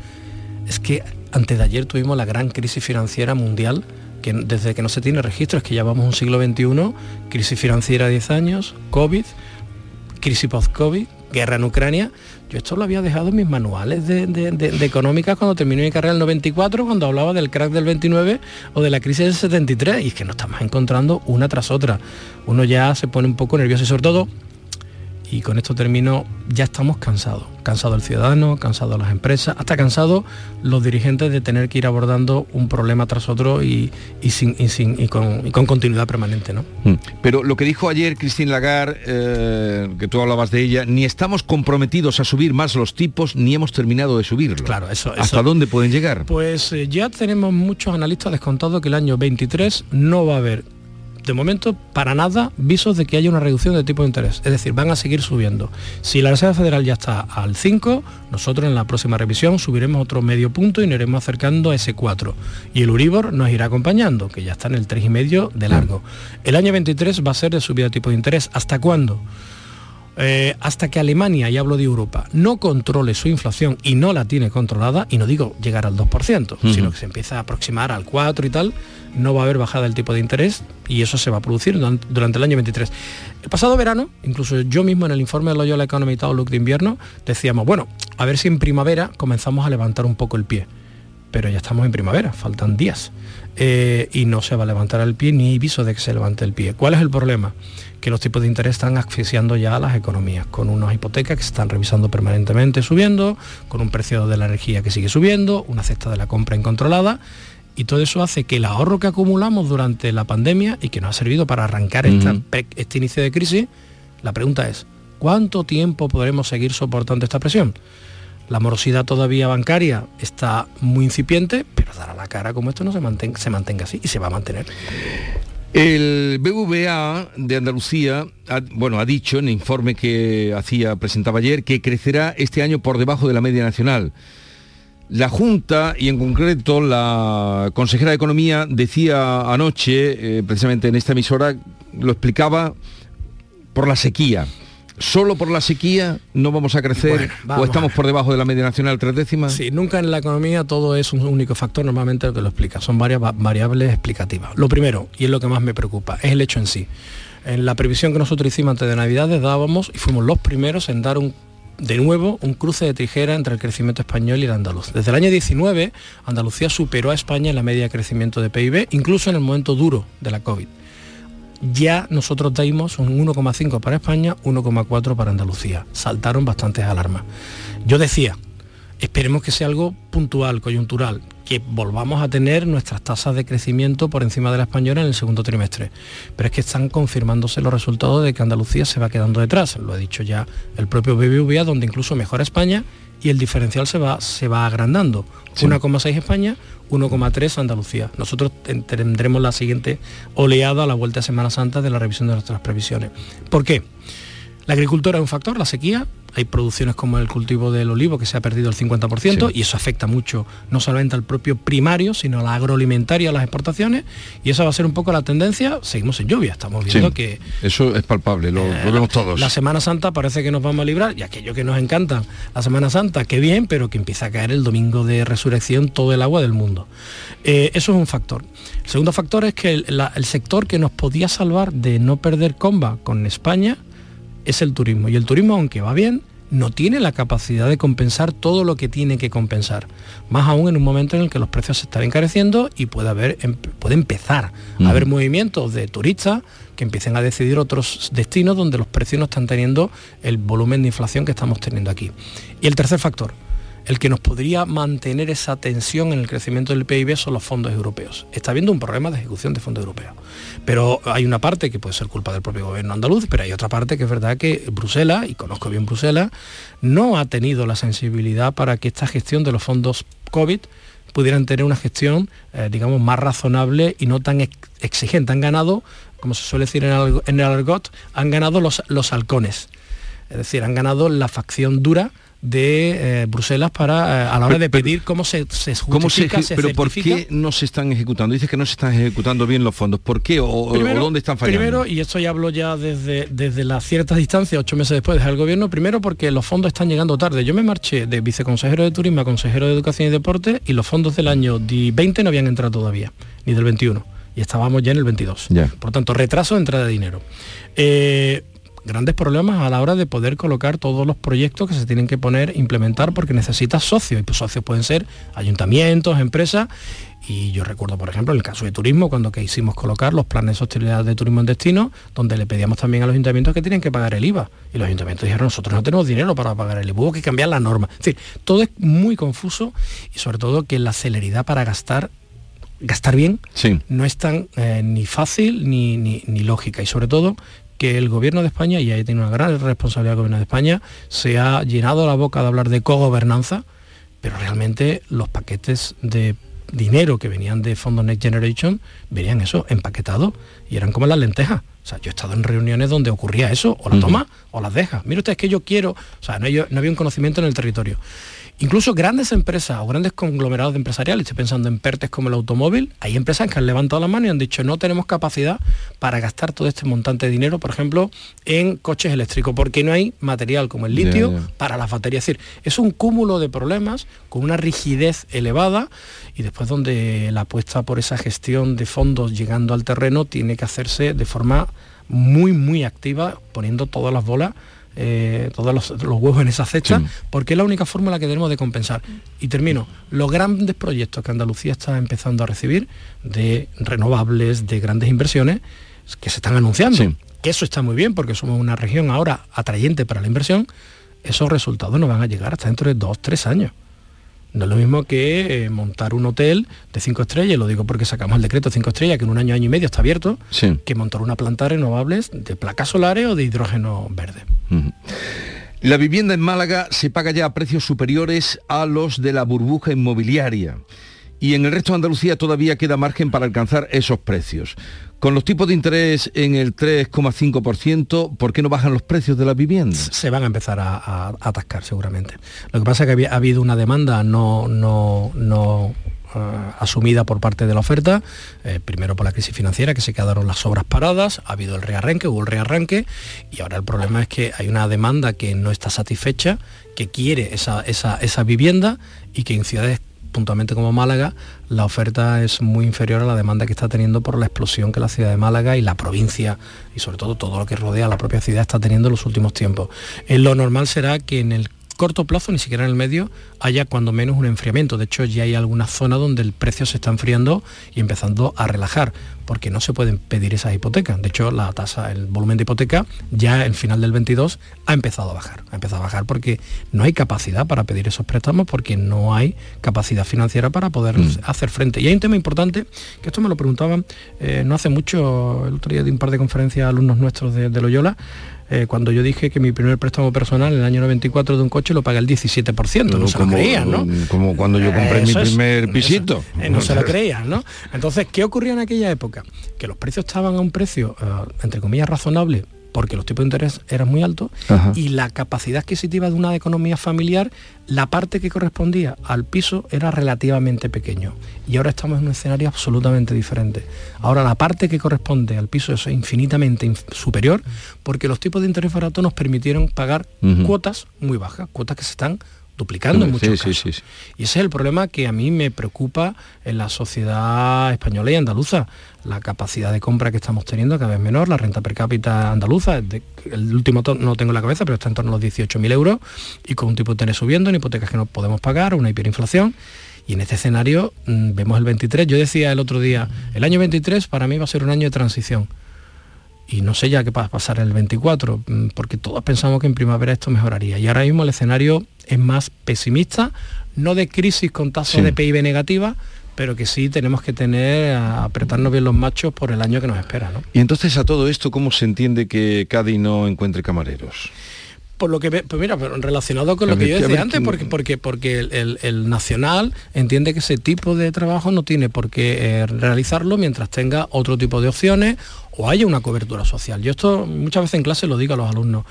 es que antes de ayer tuvimos la gran crisis financiera mundial desde que no se tiene registro, es que llevamos un siglo XXI, crisis financiera 10 años, COVID, crisis post-COVID, guerra en Ucrania. Yo esto lo había dejado en mis manuales de, de, económicas cuando terminé mi carrera en el 94, cuando hablaba del crack del 29 o de la crisis del 73. Y es que nos estamos encontrando una tras otra. Uno ya se pone un poco nervioso y sobre todo y con esto termino, ya estamos cansados. Cansado el ciudadano, cansado las empresas, hasta cansado los dirigentes de tener que ir abordando un problema tras otro y, sin, y, con, continuidad permanente. ¿no? Mm. Pero lo que dijo ayer Christine Lagarde, eh, que tú hablabas de ella, ni estamos comprometidos a subir más los tipos, ni hemos terminado de subirlo. Claro, eso. ¿Hasta dónde pueden llegar? Pues eh, ya tenemos muchos analistas descontados que el año 23 no va a haber de momento, para nada, visos de que haya una reducción de tipo de interés. Es decir, van a seguir subiendo. Si la Reserva Federal ya está al 5, nosotros en la próxima revisión subiremos otro medio punto y nos iremos acercando a ese 4. Y el Uribor nos irá acompañando, que ya está en el 3,5 de largo. El año 23 va a ser de subida de tipo de interés. ¿Hasta cuándo? Eh, hasta que Alemania, y hablo de Europa, no controle su inflación y no la tiene controlada, y no digo llegar al 2%, sino que se empieza a aproximar al 4 y tal, no va a haber bajada del tipo de interés y eso se va a producir durante el año 23. El pasado verano, incluso yo mismo en el informe de Loyola Economy Outlook de invierno, decíamos, bueno, a ver si en primavera comenzamos a levantar un poco el pie. Pero ya estamos en primavera, faltan días. Eh, y no se va a levantar el pie ni hay viso de que se levante el pie. ¿Cuál es el problema? Que los tipos de interés están asfixiando ya a las economías, con unas hipotecas que se están revisando permanentemente subiendo, con un precio de la energía que sigue subiendo, una cesta de la compra incontrolada y todo eso hace que el ahorro que acumulamos durante la pandemia y que nos ha servido para arrancar este inicio de crisis, la pregunta es, ¿cuánto tiempo podremos seguir soportando esta presión? La morosidad todavía bancaria está muy incipiente, pero dará la cara como esto no se mantenga, se mantenga así y se va a mantener. El BVA de Andalucía ha, bueno, ha dicho en el informe que hacía, presentaba ayer que crecerá este año por debajo de la media nacional. La Junta y en concreto la consejera de Economía decía anoche, eh, precisamente en esta emisora, lo explicaba por la sequía solo por la sequía no vamos a crecer o estamos por debajo de la media nacional tres décimas? Sí, nunca en la economía todo es un único factor, normalmente lo que lo explica, son varias variables explicativas. Lo primero, y es lo que más me preocupa, es el hecho en sí. En la previsión que nosotros hicimos antes de Navidades dábamos y fuimos los primeros en dar un de nuevo un cruce de tijera entre el crecimiento español y el andaluz. Desde el año 19, Andalucía superó a España en la media de crecimiento de PIB, incluso en el momento duro de la COVID ya nosotros dimos un 1,5 para España, 1,4 para Andalucía. Saltaron bastantes alarmas. Yo decía, Esperemos que sea algo puntual, coyuntural, que volvamos a tener nuestras tasas de crecimiento por encima de la española en el segundo trimestre. Pero es que están confirmándose los resultados de que Andalucía se va quedando detrás. Lo ha dicho ya el propio BBVA, donde incluso mejora España y el diferencial se va, se va agrandando. 1,6 España, 1,3 Andalucía. Nosotros tendremos la siguiente oleada a la vuelta de Semana Santa de la revisión de nuestras previsiones. ¿Por qué? La agricultura es un factor, la sequía, hay producciones como el cultivo del olivo que se ha perdido el 50% y eso afecta mucho no solamente al propio primario, sino a la agroalimentaria, a las exportaciones y esa va a ser un poco la tendencia. Seguimos en lluvia, estamos viendo que... Eso es palpable, lo, eh, vemos todos. La Semana Santa parece que nos vamos a librar y aquello que nos encanta, la Semana Santa, qué bien, pero que empieza a caer el domingo de resurrección todo el agua del mundo. Eh, eso es un factor. El segundo factor es que el sector que nos podía salvar de no perder comba con España, es el turismo. Y el turismo, aunque va bien, no tiene la capacidad de compensar todo lo que tiene que compensar. Más aún en un momento en el que los precios se están encareciendo y puede, haber, em, puede empezar a haber movimientos de turistas que empiecen a decidir otros destinos donde los precios no están teniendo el volumen de inflación que estamos teniendo aquí. Y el tercer factor, el que nos podría mantener esa tensión en el crecimiento del PIB son los fondos europeos. Está habiendo un problema de ejecución de fondos europeos. Pero hay una parte que puede ser culpa del propio gobierno andaluz, pero hay otra parte que es verdad que Bruselas, y conozco bien Bruselas, no ha tenido la sensibilidad para que esta gestión de los fondos COVID pudieran tener una gestión, eh, digamos, más razonable y no tan exigente. Han ganado, como se suele decir en el, en el argot, han ganado los, los halcones. Es decir, han ganado la facción dura de eh, Bruselas para eh, a la hora de pedir cómo se, se justifica, se, Pero ¿por qué no se están ejecutando? Dices que no se están ejecutando bien los fondos. ¿Por qué o, dónde están fallando? Primero, y esto ya hablo ya desde, desde las ciertas distancias, ocho meses después del gobierno, primero porque los fondos están llegando tarde. Yo me marché de viceconsejero de Turismo a consejero de Educación y Deporte y los fondos del año 20 no habían entrado todavía, ni del 21. Y estábamos ya en el 22. Por tanto, retraso de entrada de dinero. Eh, grandes problemas a la hora de poder colocar todos los proyectos que se tienen que poner, implementar, porque necesitas socios, y pues socios pueden ser ayuntamientos, empresas, y yo recuerdo, por ejemplo, en el caso de turismo, cuando que hicimos colocar los planes de sostenibilidad de turismo en destino, donde le pedíamos también a los ayuntamientos que tienen que pagar el IVA. Y los ayuntamientos dijeron, nosotros no tenemos dinero para pagar el IVA, hubo que cambiar la norma. Es decir, todo es muy confuso y sobre todo que la celeridad para gastar gastar bien no es tan eh, ni fácil ni, ni, ni, lógica y sobre todo que el gobierno de España, y ahí tiene una gran responsabilidad el gobierno de España, se ha llenado la boca de hablar de cogobernanza, pero realmente los paquetes de dinero que venían de fondos Next Generation venían eso empaquetado y eran como las lentejas. O sea, yo he estado en reuniones donde ocurría eso, o la toma o las deja. Mire usted, es que yo quiero, o sea, no, no había un conocimiento en el territorio. Incluso grandes empresas o grandes conglomerados empresariales, estoy pensando en PERTES como el automóvil, hay empresas que han levantado la mano y han dicho no tenemos capacidad para gastar todo este montante de dinero, por ejemplo, en coches eléctricos, porque no hay material como el litio para las baterías. Es decir, es un cúmulo de problemas con una rigidez elevada y después donde la apuesta por esa gestión de fondos llegando al terreno tiene que hacerse de forma muy, muy activa, poniendo todas las bolas eh, todos los, huevos en esa cesta, porque es la única fórmula que tenemos de compensar. Y termino, los grandes proyectos que Andalucía está empezando a recibir de renovables, de grandes inversiones, que se están anunciando, que eso está muy bien porque somos una región ahora atrayente para la inversión, esos resultados no van a llegar hasta dentro de dos, tres años. No es lo mismo que eh, montar un hotel de cinco estrellas, lo digo porque sacamos el decreto de cinco estrellas, que en un año, año y medio está abierto, que montar una planta renovables de placas solares o de hidrógeno verde. La vivienda en Málaga se paga ya a precios superiores a los de la burbuja inmobiliaria y en el resto de Andalucía todavía queda margen para alcanzar esos precios. Con los tipos de interés en el 3,5%, ¿por qué no bajan los precios de las viviendas? Se van a empezar a, atascar seguramente. Lo que pasa es que ha habido una demanda no, eh, asumida por parte de la oferta, eh, primero por la crisis financiera, que se quedaron las obras paradas, ha habido el rearranque, hubo el rearranque, y ahora el problema es que hay una demanda que no está satisfecha, que quiere esa vivienda y que en ciudades puntualmente como Málaga, la oferta es muy inferior a la demanda que está teniendo por la explosión que la ciudad de Málaga y la provincia y sobre todo todo lo que rodea a la propia ciudad está teniendo en los últimos tiempos. lo normal será que en el corto plazo, ni siquiera en el medio, haya cuando menos un enfriamiento. De hecho, ya hay algunas zonas donde el precio se está enfriando y empezando a relajar, porque no se pueden pedir esas hipotecas. De hecho, la tasa, el volumen de hipoteca, ya el final del 22 ha empezado a bajar. Ha empezado a bajar porque no hay capacidad para pedir esos préstamos, porque no hay capacidad financiera para poder mm. hacer frente. Y hay un tema importante, que esto me lo preguntaban eh, no hace mucho, el otro día de un par de conferencias alumnos nuestros de, de Loyola, eh, cuando yo dije que mi primer préstamo personal en el año 94 de un coche lo paga el 17%, no, se lo creían, ¿no? Como cuando yo compré mi primer pisito. Eh, no se lo creían, ¿no? Entonces, ¿qué ocurría en aquella época? Que los precios estaban a un precio, eh, entre comillas, razonable porque los tipos de interés eran muy altos y la capacidad adquisitiva de una economía familiar, la parte que correspondía al piso era relativamente pequeño. Y ahora estamos en un escenario absolutamente diferente. Ahora la parte que corresponde al piso es infinitamente superior porque los tipos de interés baratos nos permitieron pagar cuotas muy bajas, cuotas que se están duplicando en muchos casos. y ese es el problema que a mí me preocupa en la sociedad española y andaluza. La capacidad de compra que estamos teniendo cada vez menor, la renta per cápita andaluza, el último no tengo en la cabeza, pero está en torno a los 18.000 euros y con un tipo de interés subiendo, en hipotecas que no podemos pagar, una hiperinflación. Y en este escenario mm, vemos el 23. Yo decía el otro día, el año 23 para mí va a ser un año de transición y no sé ya qué va a pasar el 24, mm, porque todos pensamos que en primavera esto mejoraría. Y ahora mismo el escenario es más pesimista, no de crisis con tasas de PIB negativa, pero que sí tenemos que tener, apretarnos bien los machos por el año que nos espera. Y entonces a todo esto, ¿cómo se entiende que Cádiz no encuentre camareros? Por lo que pues mira relacionado con lo que yo decía antes porque porque porque el, nacional entiende que ese tipo de trabajo no tiene por qué eh, realizarlo mientras tenga otro tipo de opciones o haya una cobertura social. Yo esto muchas veces en clase lo digo a los alumnos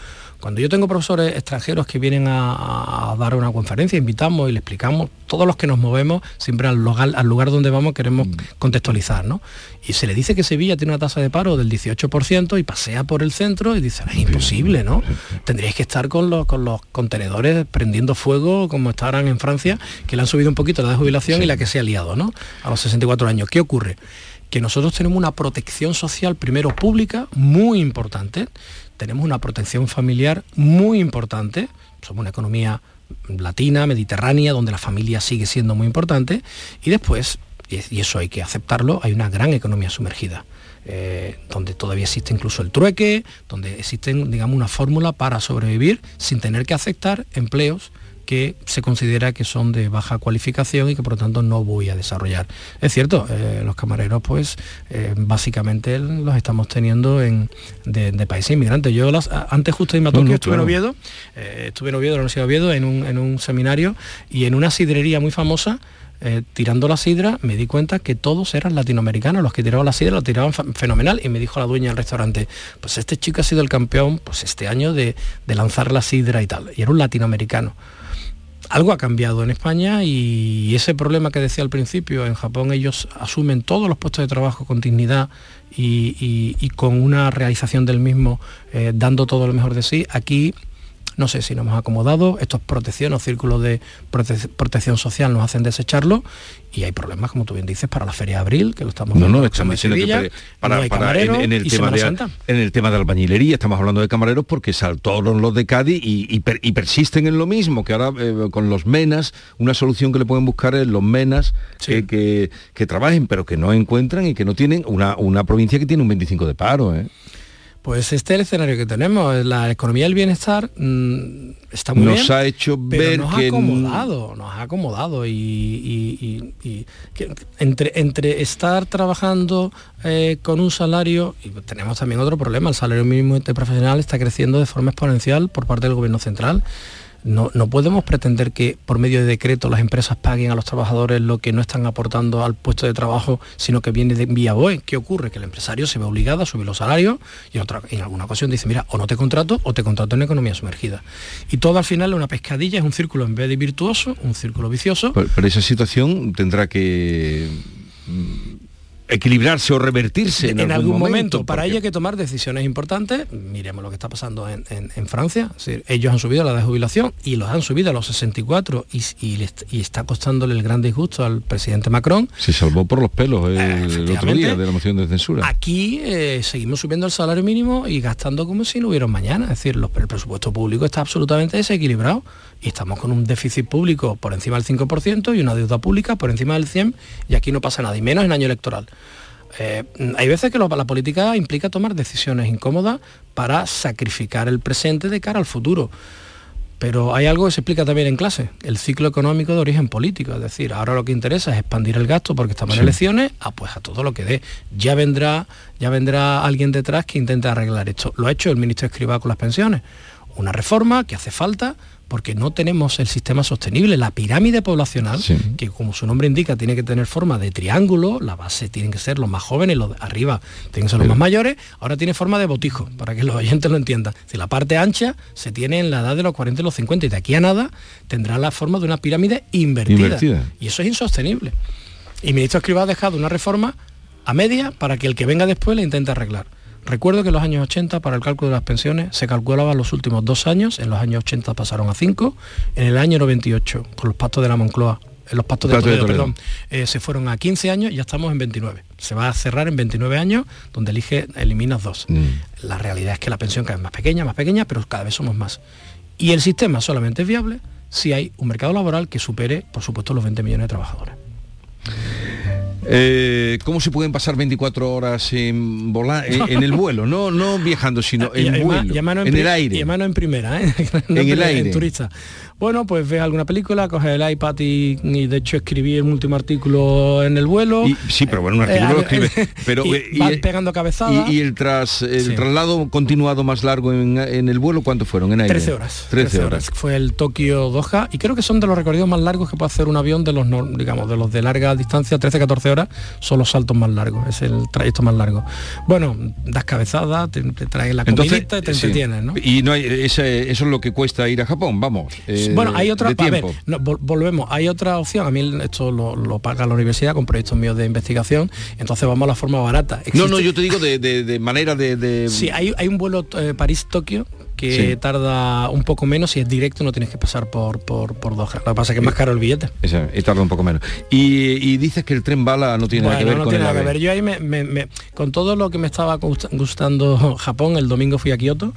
cuando yo tengo profesores extranjeros que vienen a, dar una conferencia, invitamos y le explicamos, todos los que nos movemos, siempre al lugar, al lugar donde vamos queremos mm. contextualizar, ¿no? Y se le dice que Sevilla tiene una tasa de paro del 18% y pasea por el centro y dice, es imposible, ¿no? Tendríais que estar con los, con los contenedores prendiendo fuego como estarán en Francia, que le han subido un poquito la de jubilación y la que se ha liado, ¿no? A los 64 años. ¿Qué ocurre? Que nosotros tenemos una protección social, primero pública, muy importante tenemos una protección familiar muy importante, somos una economía latina, mediterránea, donde la familia sigue siendo muy importante, y después, y eso hay que aceptarlo, hay una gran economía sumergida. Eh, donde todavía existe incluso el trueque, donde existe digamos, una fórmula para sobrevivir sin tener que aceptar empleos que se considera que son de baja cualificación y que por lo tanto no voy a desarrollar. Es cierto, eh, los camareros pues eh, básicamente los estamos teniendo en, de, países inmigrantes. Yo las, antes justo de irme a Tokio estuve en Oviedo, eh, estuve en Oviedo, en la Universidad de Oviedo, en un, en un seminario y en una sidrería muy famosa tirando la sidra, me di cuenta que todos eran latinoamericanos, los que tiraban la sidra lo tiraban fenomenal y me dijo la dueña del restaurante, pues este chico ha sido el campeón pues este año de, de lanzar la sidra y tal, y era un latinoamericano algo ha cambiado en España y ese problema que decía al principio, en Japón ellos asumen todos los puestos de trabajo con dignidad y, con una realización del mismo, eh, dando todo lo mejor de sí. Aquí no sé si nos hemos acomodado, estos protecciones o círculos de protección social nos hacen desecharlo y hay problemas, como tú bien dices, para la Feria de Abril, que lo estamos viendo. No, no, estamos diciendo que para, en, el tema de, en el tema de albañilería estamos hablando de camareros porque saltaron los de Cádiz y, persisten en lo mismo, que ahora eh, con los menas, una solución que le pueden buscar es los menas que, trabajen, pero que no encuentran y que no tienen una, una provincia que tiene un 25 de paro. ¿eh? Pues este es el escenario que tenemos. La economía del bienestar mm, está muy nos bien. Nos ha hecho ver nos que... Ha acomodado, nos ha acomodado y, entre, entre estar trabajando eh, con un salario, y tenemos también otro problema, el salario mínimo profesional está creciendo de forma exponencial por parte del gobierno central. No, podemos pretender que por medio de decreto las empresas paguen a los trabajadores lo que no están aportando al puesto de trabajo, sino que viene de vía BOE. ¿Qué ocurre? Que el empresario se ve obligado a subir los salarios y otra, en alguna ocasión dice, mira, o no te contrato o te contrato en economía sumergida. Y todo al final es una pescadilla, es un círculo en vez de virtuoso, un círculo vicioso. pero esa situación tendrá que equilibrarse o revertirse en, algún, momento. Para ello hay que tomar decisiones importantes. Miremos lo que está pasando en, Francia. ellos han subido la edad de jubilación y los han subido a los 64 y, y, está costándole el gran disgusto al presidente Macron. Se salvó por los pelos el, otro día de la moción de censura. Aquí eh, seguimos subiendo el salario mínimo y gastando como si no hubiera mañana. Es decir, el presupuesto público está absolutamente desequilibrado y estamos con un déficit público por encima del 5% y una deuda pública por encima del 100% y aquí no pasa nada, y menos en año electoral. Eh, hay veces que la política implica tomar decisiones incómodas para sacrificar el presente de cara al futuro. Pero hay algo que se explica también en clase, el ciclo económico de origen político. Es decir, ahora lo que interesa es expandir el gasto porque estamos en elecciones, ah, pues a todo lo que dé. Ya vendrá, ya vendrá alguien detrás que intente arreglar esto. Lo ha hecho el ministro Escribá con las pensiones. Una reforma que hace falta, porque no tenemos el sistema sostenible. La pirámide poblacional, que como su nombre indica, tiene que tener forma de triángulo, la base tienen que ser los más jóvenes, los de arriba tienen que ser los más mayores, ahora tiene forma de botijo, para que los oyentes lo entiendan. Si la parte ancha se tiene en la edad de los 40 y los 50 y de aquí a nada tendrá la forma de una pirámide invertida. Y eso es insostenible. Y ministro Escribá ha dejado una reforma a media para que el que venga después la intente arreglar. Recuerdo que en los años 80 para el cálculo de las pensiones se calculaba los últimos dos años, en los años 80 pasaron a 5, en el año 98 con los pactos de la Moncloa, en los pactos de Toledo, perdón, eh, se fueron a 15 años y ya estamos en 29. Se va a cerrar en 29 años, donde elige, eliminas dos. Mm. La realidad es que la pensión cada vez más pequeña, más pequeña, pero cada vez somos más. Y el sistema solamente es viable si hay un mercado laboral que supere, por supuesto, los 20 millones de trabajadores. Eh, ¿Cómo se pueden pasar 24 horas en, volar, en, el vuelo? No, no viajando, sino en vuelo, en, el aire. Y mano en primera, ¿eh? en el aire. turista. Bueno, pues ve alguna película, coge el iPad y, de hecho escribí un último artículo en el vuelo. sí, pero bueno, un artículo lo escribe. pero, y, pegando cabezadas. Y, el, tras, el traslado continuado más largo en, el vuelo, ¿cuánto fueron en aire? 13 horas. 13, horas. Fue el Tokio Doha y creo que son de los recorridos más largos que puede hacer un avión de los, digamos, de los de larga distancia, 13-14 horas, son los saltos más largos, es el trayecto más largo. Bueno, das cabezadas, te, traes la comidita y te entretienes, ¿no? Y no hay, ese, eso es lo que cuesta ir a Japón, vamos. Eh, bueno, hay otra, a ver, volvemos, hay otra opción, a mí esto lo, paga la universidad con proyectos míos de investigación, entonces vamos a la forma barata. no, no, yo te digo de, manera de, Sí, hay, hay un vuelo eh, París-Tokio que tarda un poco menos si es directo no tienes que pasar por, por, por Doha. Lo que pasa es que es más caro el billete. y tarda un poco menos. Y, dices que el tren bala no tiene nada que ver no tiene nada que ver. Yo ahí me, con todo lo que me estaba gustando Japón, el domingo fui a Kioto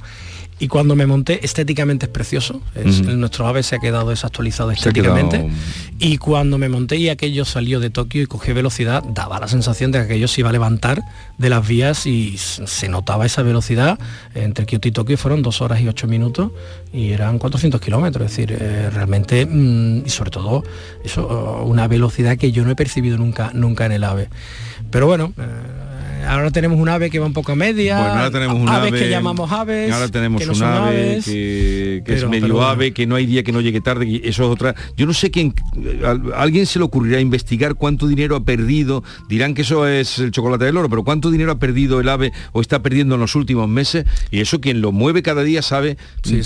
y cuando me monté estéticamente es precioso nuestro ave se ha quedado desactualizado estéticamente. y cuando me monté y aquello salió de Tokio y cogí velocidad daba la sensación de que aquello se iba a levantar de las vías y se notaba esa velocidad entre Kioto y Tokio fueron dos horas y ocho minutos y eran 400 kilómetros. Es decir eh, realmente mm, y sobre todo eso una velocidad que yo no he percibido nunca nunca en el ave. Pero bueno eh, ahora tenemos un ave que va un poco a media. ahora tenemos un aves ave, que llamamos aves. Ahora tenemos un ave que, es medio ave, que no hay día que no llegue tarde. Y eso es otra. Yo no sé quién. alguien se le ocurrirá investigar cuánto dinero ha perdido. Dirán que eso es el chocolate del oro, pero cuánto dinero ha perdido el ave o está perdiendo en los últimos meses. Y eso quien lo mueve cada día sabe,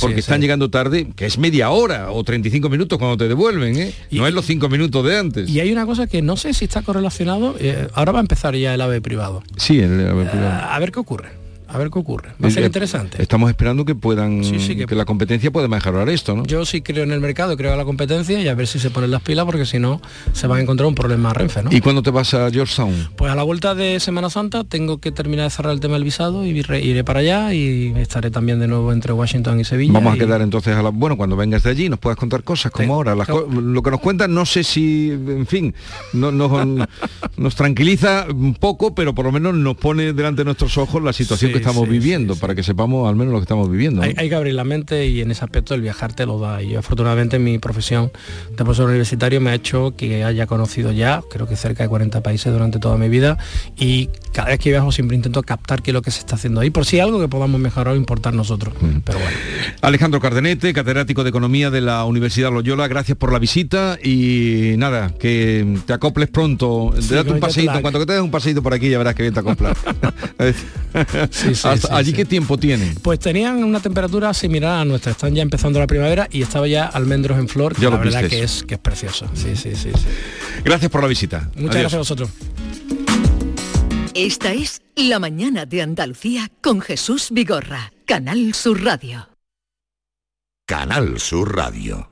porque están llegando tarde, que es media hora o 35 minutos cuando te devuelven. ¿eh? no es los cinco minutos de antes. Y hay una cosa que no sé si está correlacionado. Eh, ahora va a empezar ya el ave privado. Sí, a ver qué ocurre a ver qué ocurre. Va a ser interesante. Estamos esperando que puedan que, la competencia pueda mejorar esto, ¿no? Yo sí creo en el mercado, creo en la competencia y a ver si se ponen las pilas porque si no se va a encontrar un problema a Renfe, ¿no? ¿Y cuándo te vas a Georgetown? Pues a la vuelta de Semana Santa tengo que terminar de cerrar el tema del visado y iré para allá y estaré también de nuevo entre Washington y Sevilla. Vamos a quedar entonces a la bueno cuando vengas de allí nos puedas contar cosas como ahora. lo que nos cuentan no sé si, en fin, no, nos tranquiliza un poco, pero por lo menos nos pone delante de nuestros ojos la situación que estamos viviendo para que sepamos al menos lo que estamos viviendo. Hay, que abrir la mente y en ese aspecto el viajar te lo da. Y afortunadamente mi profesión de profesor universitario me ha hecho que haya conocido ya, creo que cerca de 40 países durante toda mi vida y cada vez que viajo siempre intento captar qué es lo que se está haciendo ahí, por si algo que podamos mejorar o importar nosotros. Mm. Pero bueno. Alejandro Cardenete, catedrático de Economía de la Universidad Loyola, gracias por la visita y nada, que te acoples pronto. date un paseito, en cuanto que te des un paseito por aquí ya verás que bien te acoplas. sí, ¿Allí qué tiempo tienen? Pues tenían una temperatura similar a nuestra. Están ya empezando la primavera y estaba ya almendros en flor. Ya la verdad que es, que es precioso. Sí, sí, sí, Gracias por la visita. Muchas gracias a vosotros. Esta es La Mañana de Andalucía con Jesús Vigorra, Canal Sur Radio. Canal Sur Radio.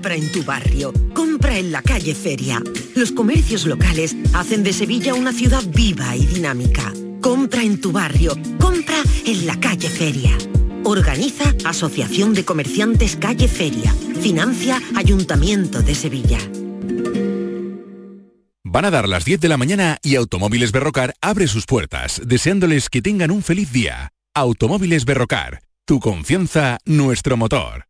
Compra en tu barrio, compra en la calle Feria. Los comercios locales hacen de Sevilla una ciudad viva y dinámica. Compra en tu barrio, compra en la calle Feria. Organiza Asociación de Comerciantes Calle Feria. Financia Ayuntamiento de Sevilla. Van a dar las 10 de la mañana y Automóviles Berrocar abre sus puertas, deseándoles que tengan un feliz día. Automóviles Berrocar, tu confianza, nuestro motor.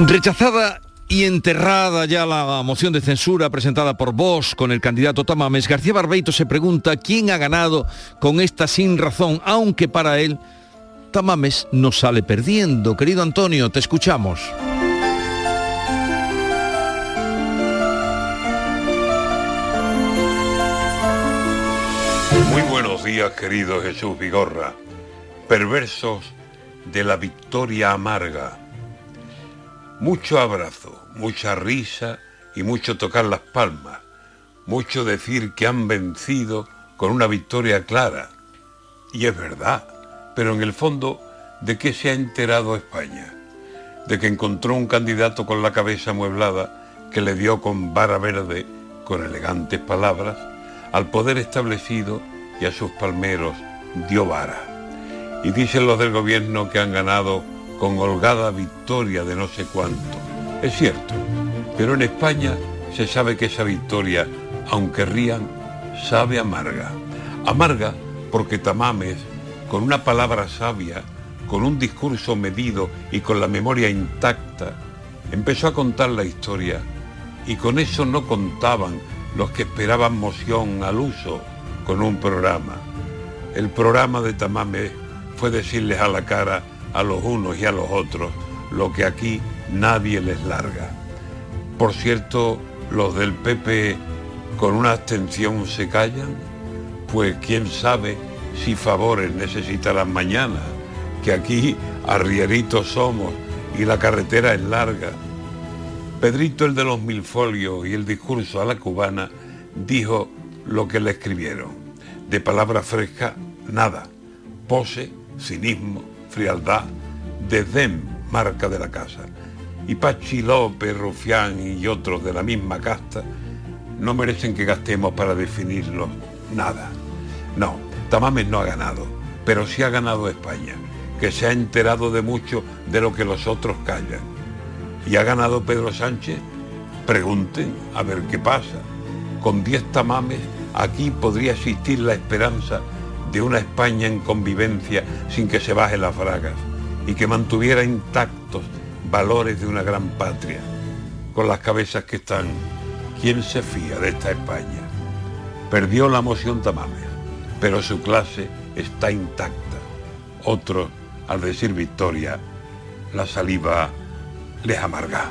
Rechazada y enterrada ya la moción de censura presentada por Vos con el candidato Tamames, García Barbeito se pregunta quién ha ganado con esta sin razón, aunque para él Tamames no sale perdiendo. Querido Antonio, te escuchamos. Muy buenos días, querido Jesús Vigorra. Perversos de la victoria amarga mucho abrazo, mucha risa y mucho tocar las palmas, mucho decir que han vencido con una victoria clara. Y es verdad, pero en el fondo, ¿de qué se ha enterado España? De que encontró un candidato con la cabeza amueblada que le dio con vara verde, con elegantes palabras, al poder establecido y a sus palmeros dio vara. Y dicen los del gobierno que han ganado con holgada victoria de no sé cuánto. Es cierto, pero en España se sabe que esa victoria, aunque rían, sabe amarga. Amarga porque Tamames, con una palabra sabia, con un discurso medido y con la memoria intacta, empezó a contar la historia y con eso no contaban los que esperaban moción al uso con un programa. El programa de Tamames fue decirles a la cara a los unos y a los otros lo que aquí nadie les larga. Por cierto, los del PP con una abstención se callan, pues quién sabe si favores necesitarán mañana, que aquí arrieritos somos y la carretera es larga. Pedrito el de los mil folios y el discurso a la cubana dijo lo que le escribieron. De palabra fresca, nada. Pose, cinismo, frialdad, desdén, marca de la casa. Y Pachi López, Rufián y otros de la misma casta no merecen que gastemos para definirlos nada. No, Tamames no ha ganado, pero sí ha ganado España, que se ha enterado de mucho de lo que los otros callan. y ha ganado Pedro Sánchez, pregunten a ver qué pasa. Con 10 tamames aquí podría existir la esperanza de una España en convivencia sin que se baje las fragas y que mantuviera intactos valores de una gran patria. Con las cabezas que están, ¿quién se fía de esta España? Perdió la moción Tamames, pero su clase está intacta. Otros, al decir victoria, la saliva les amarga.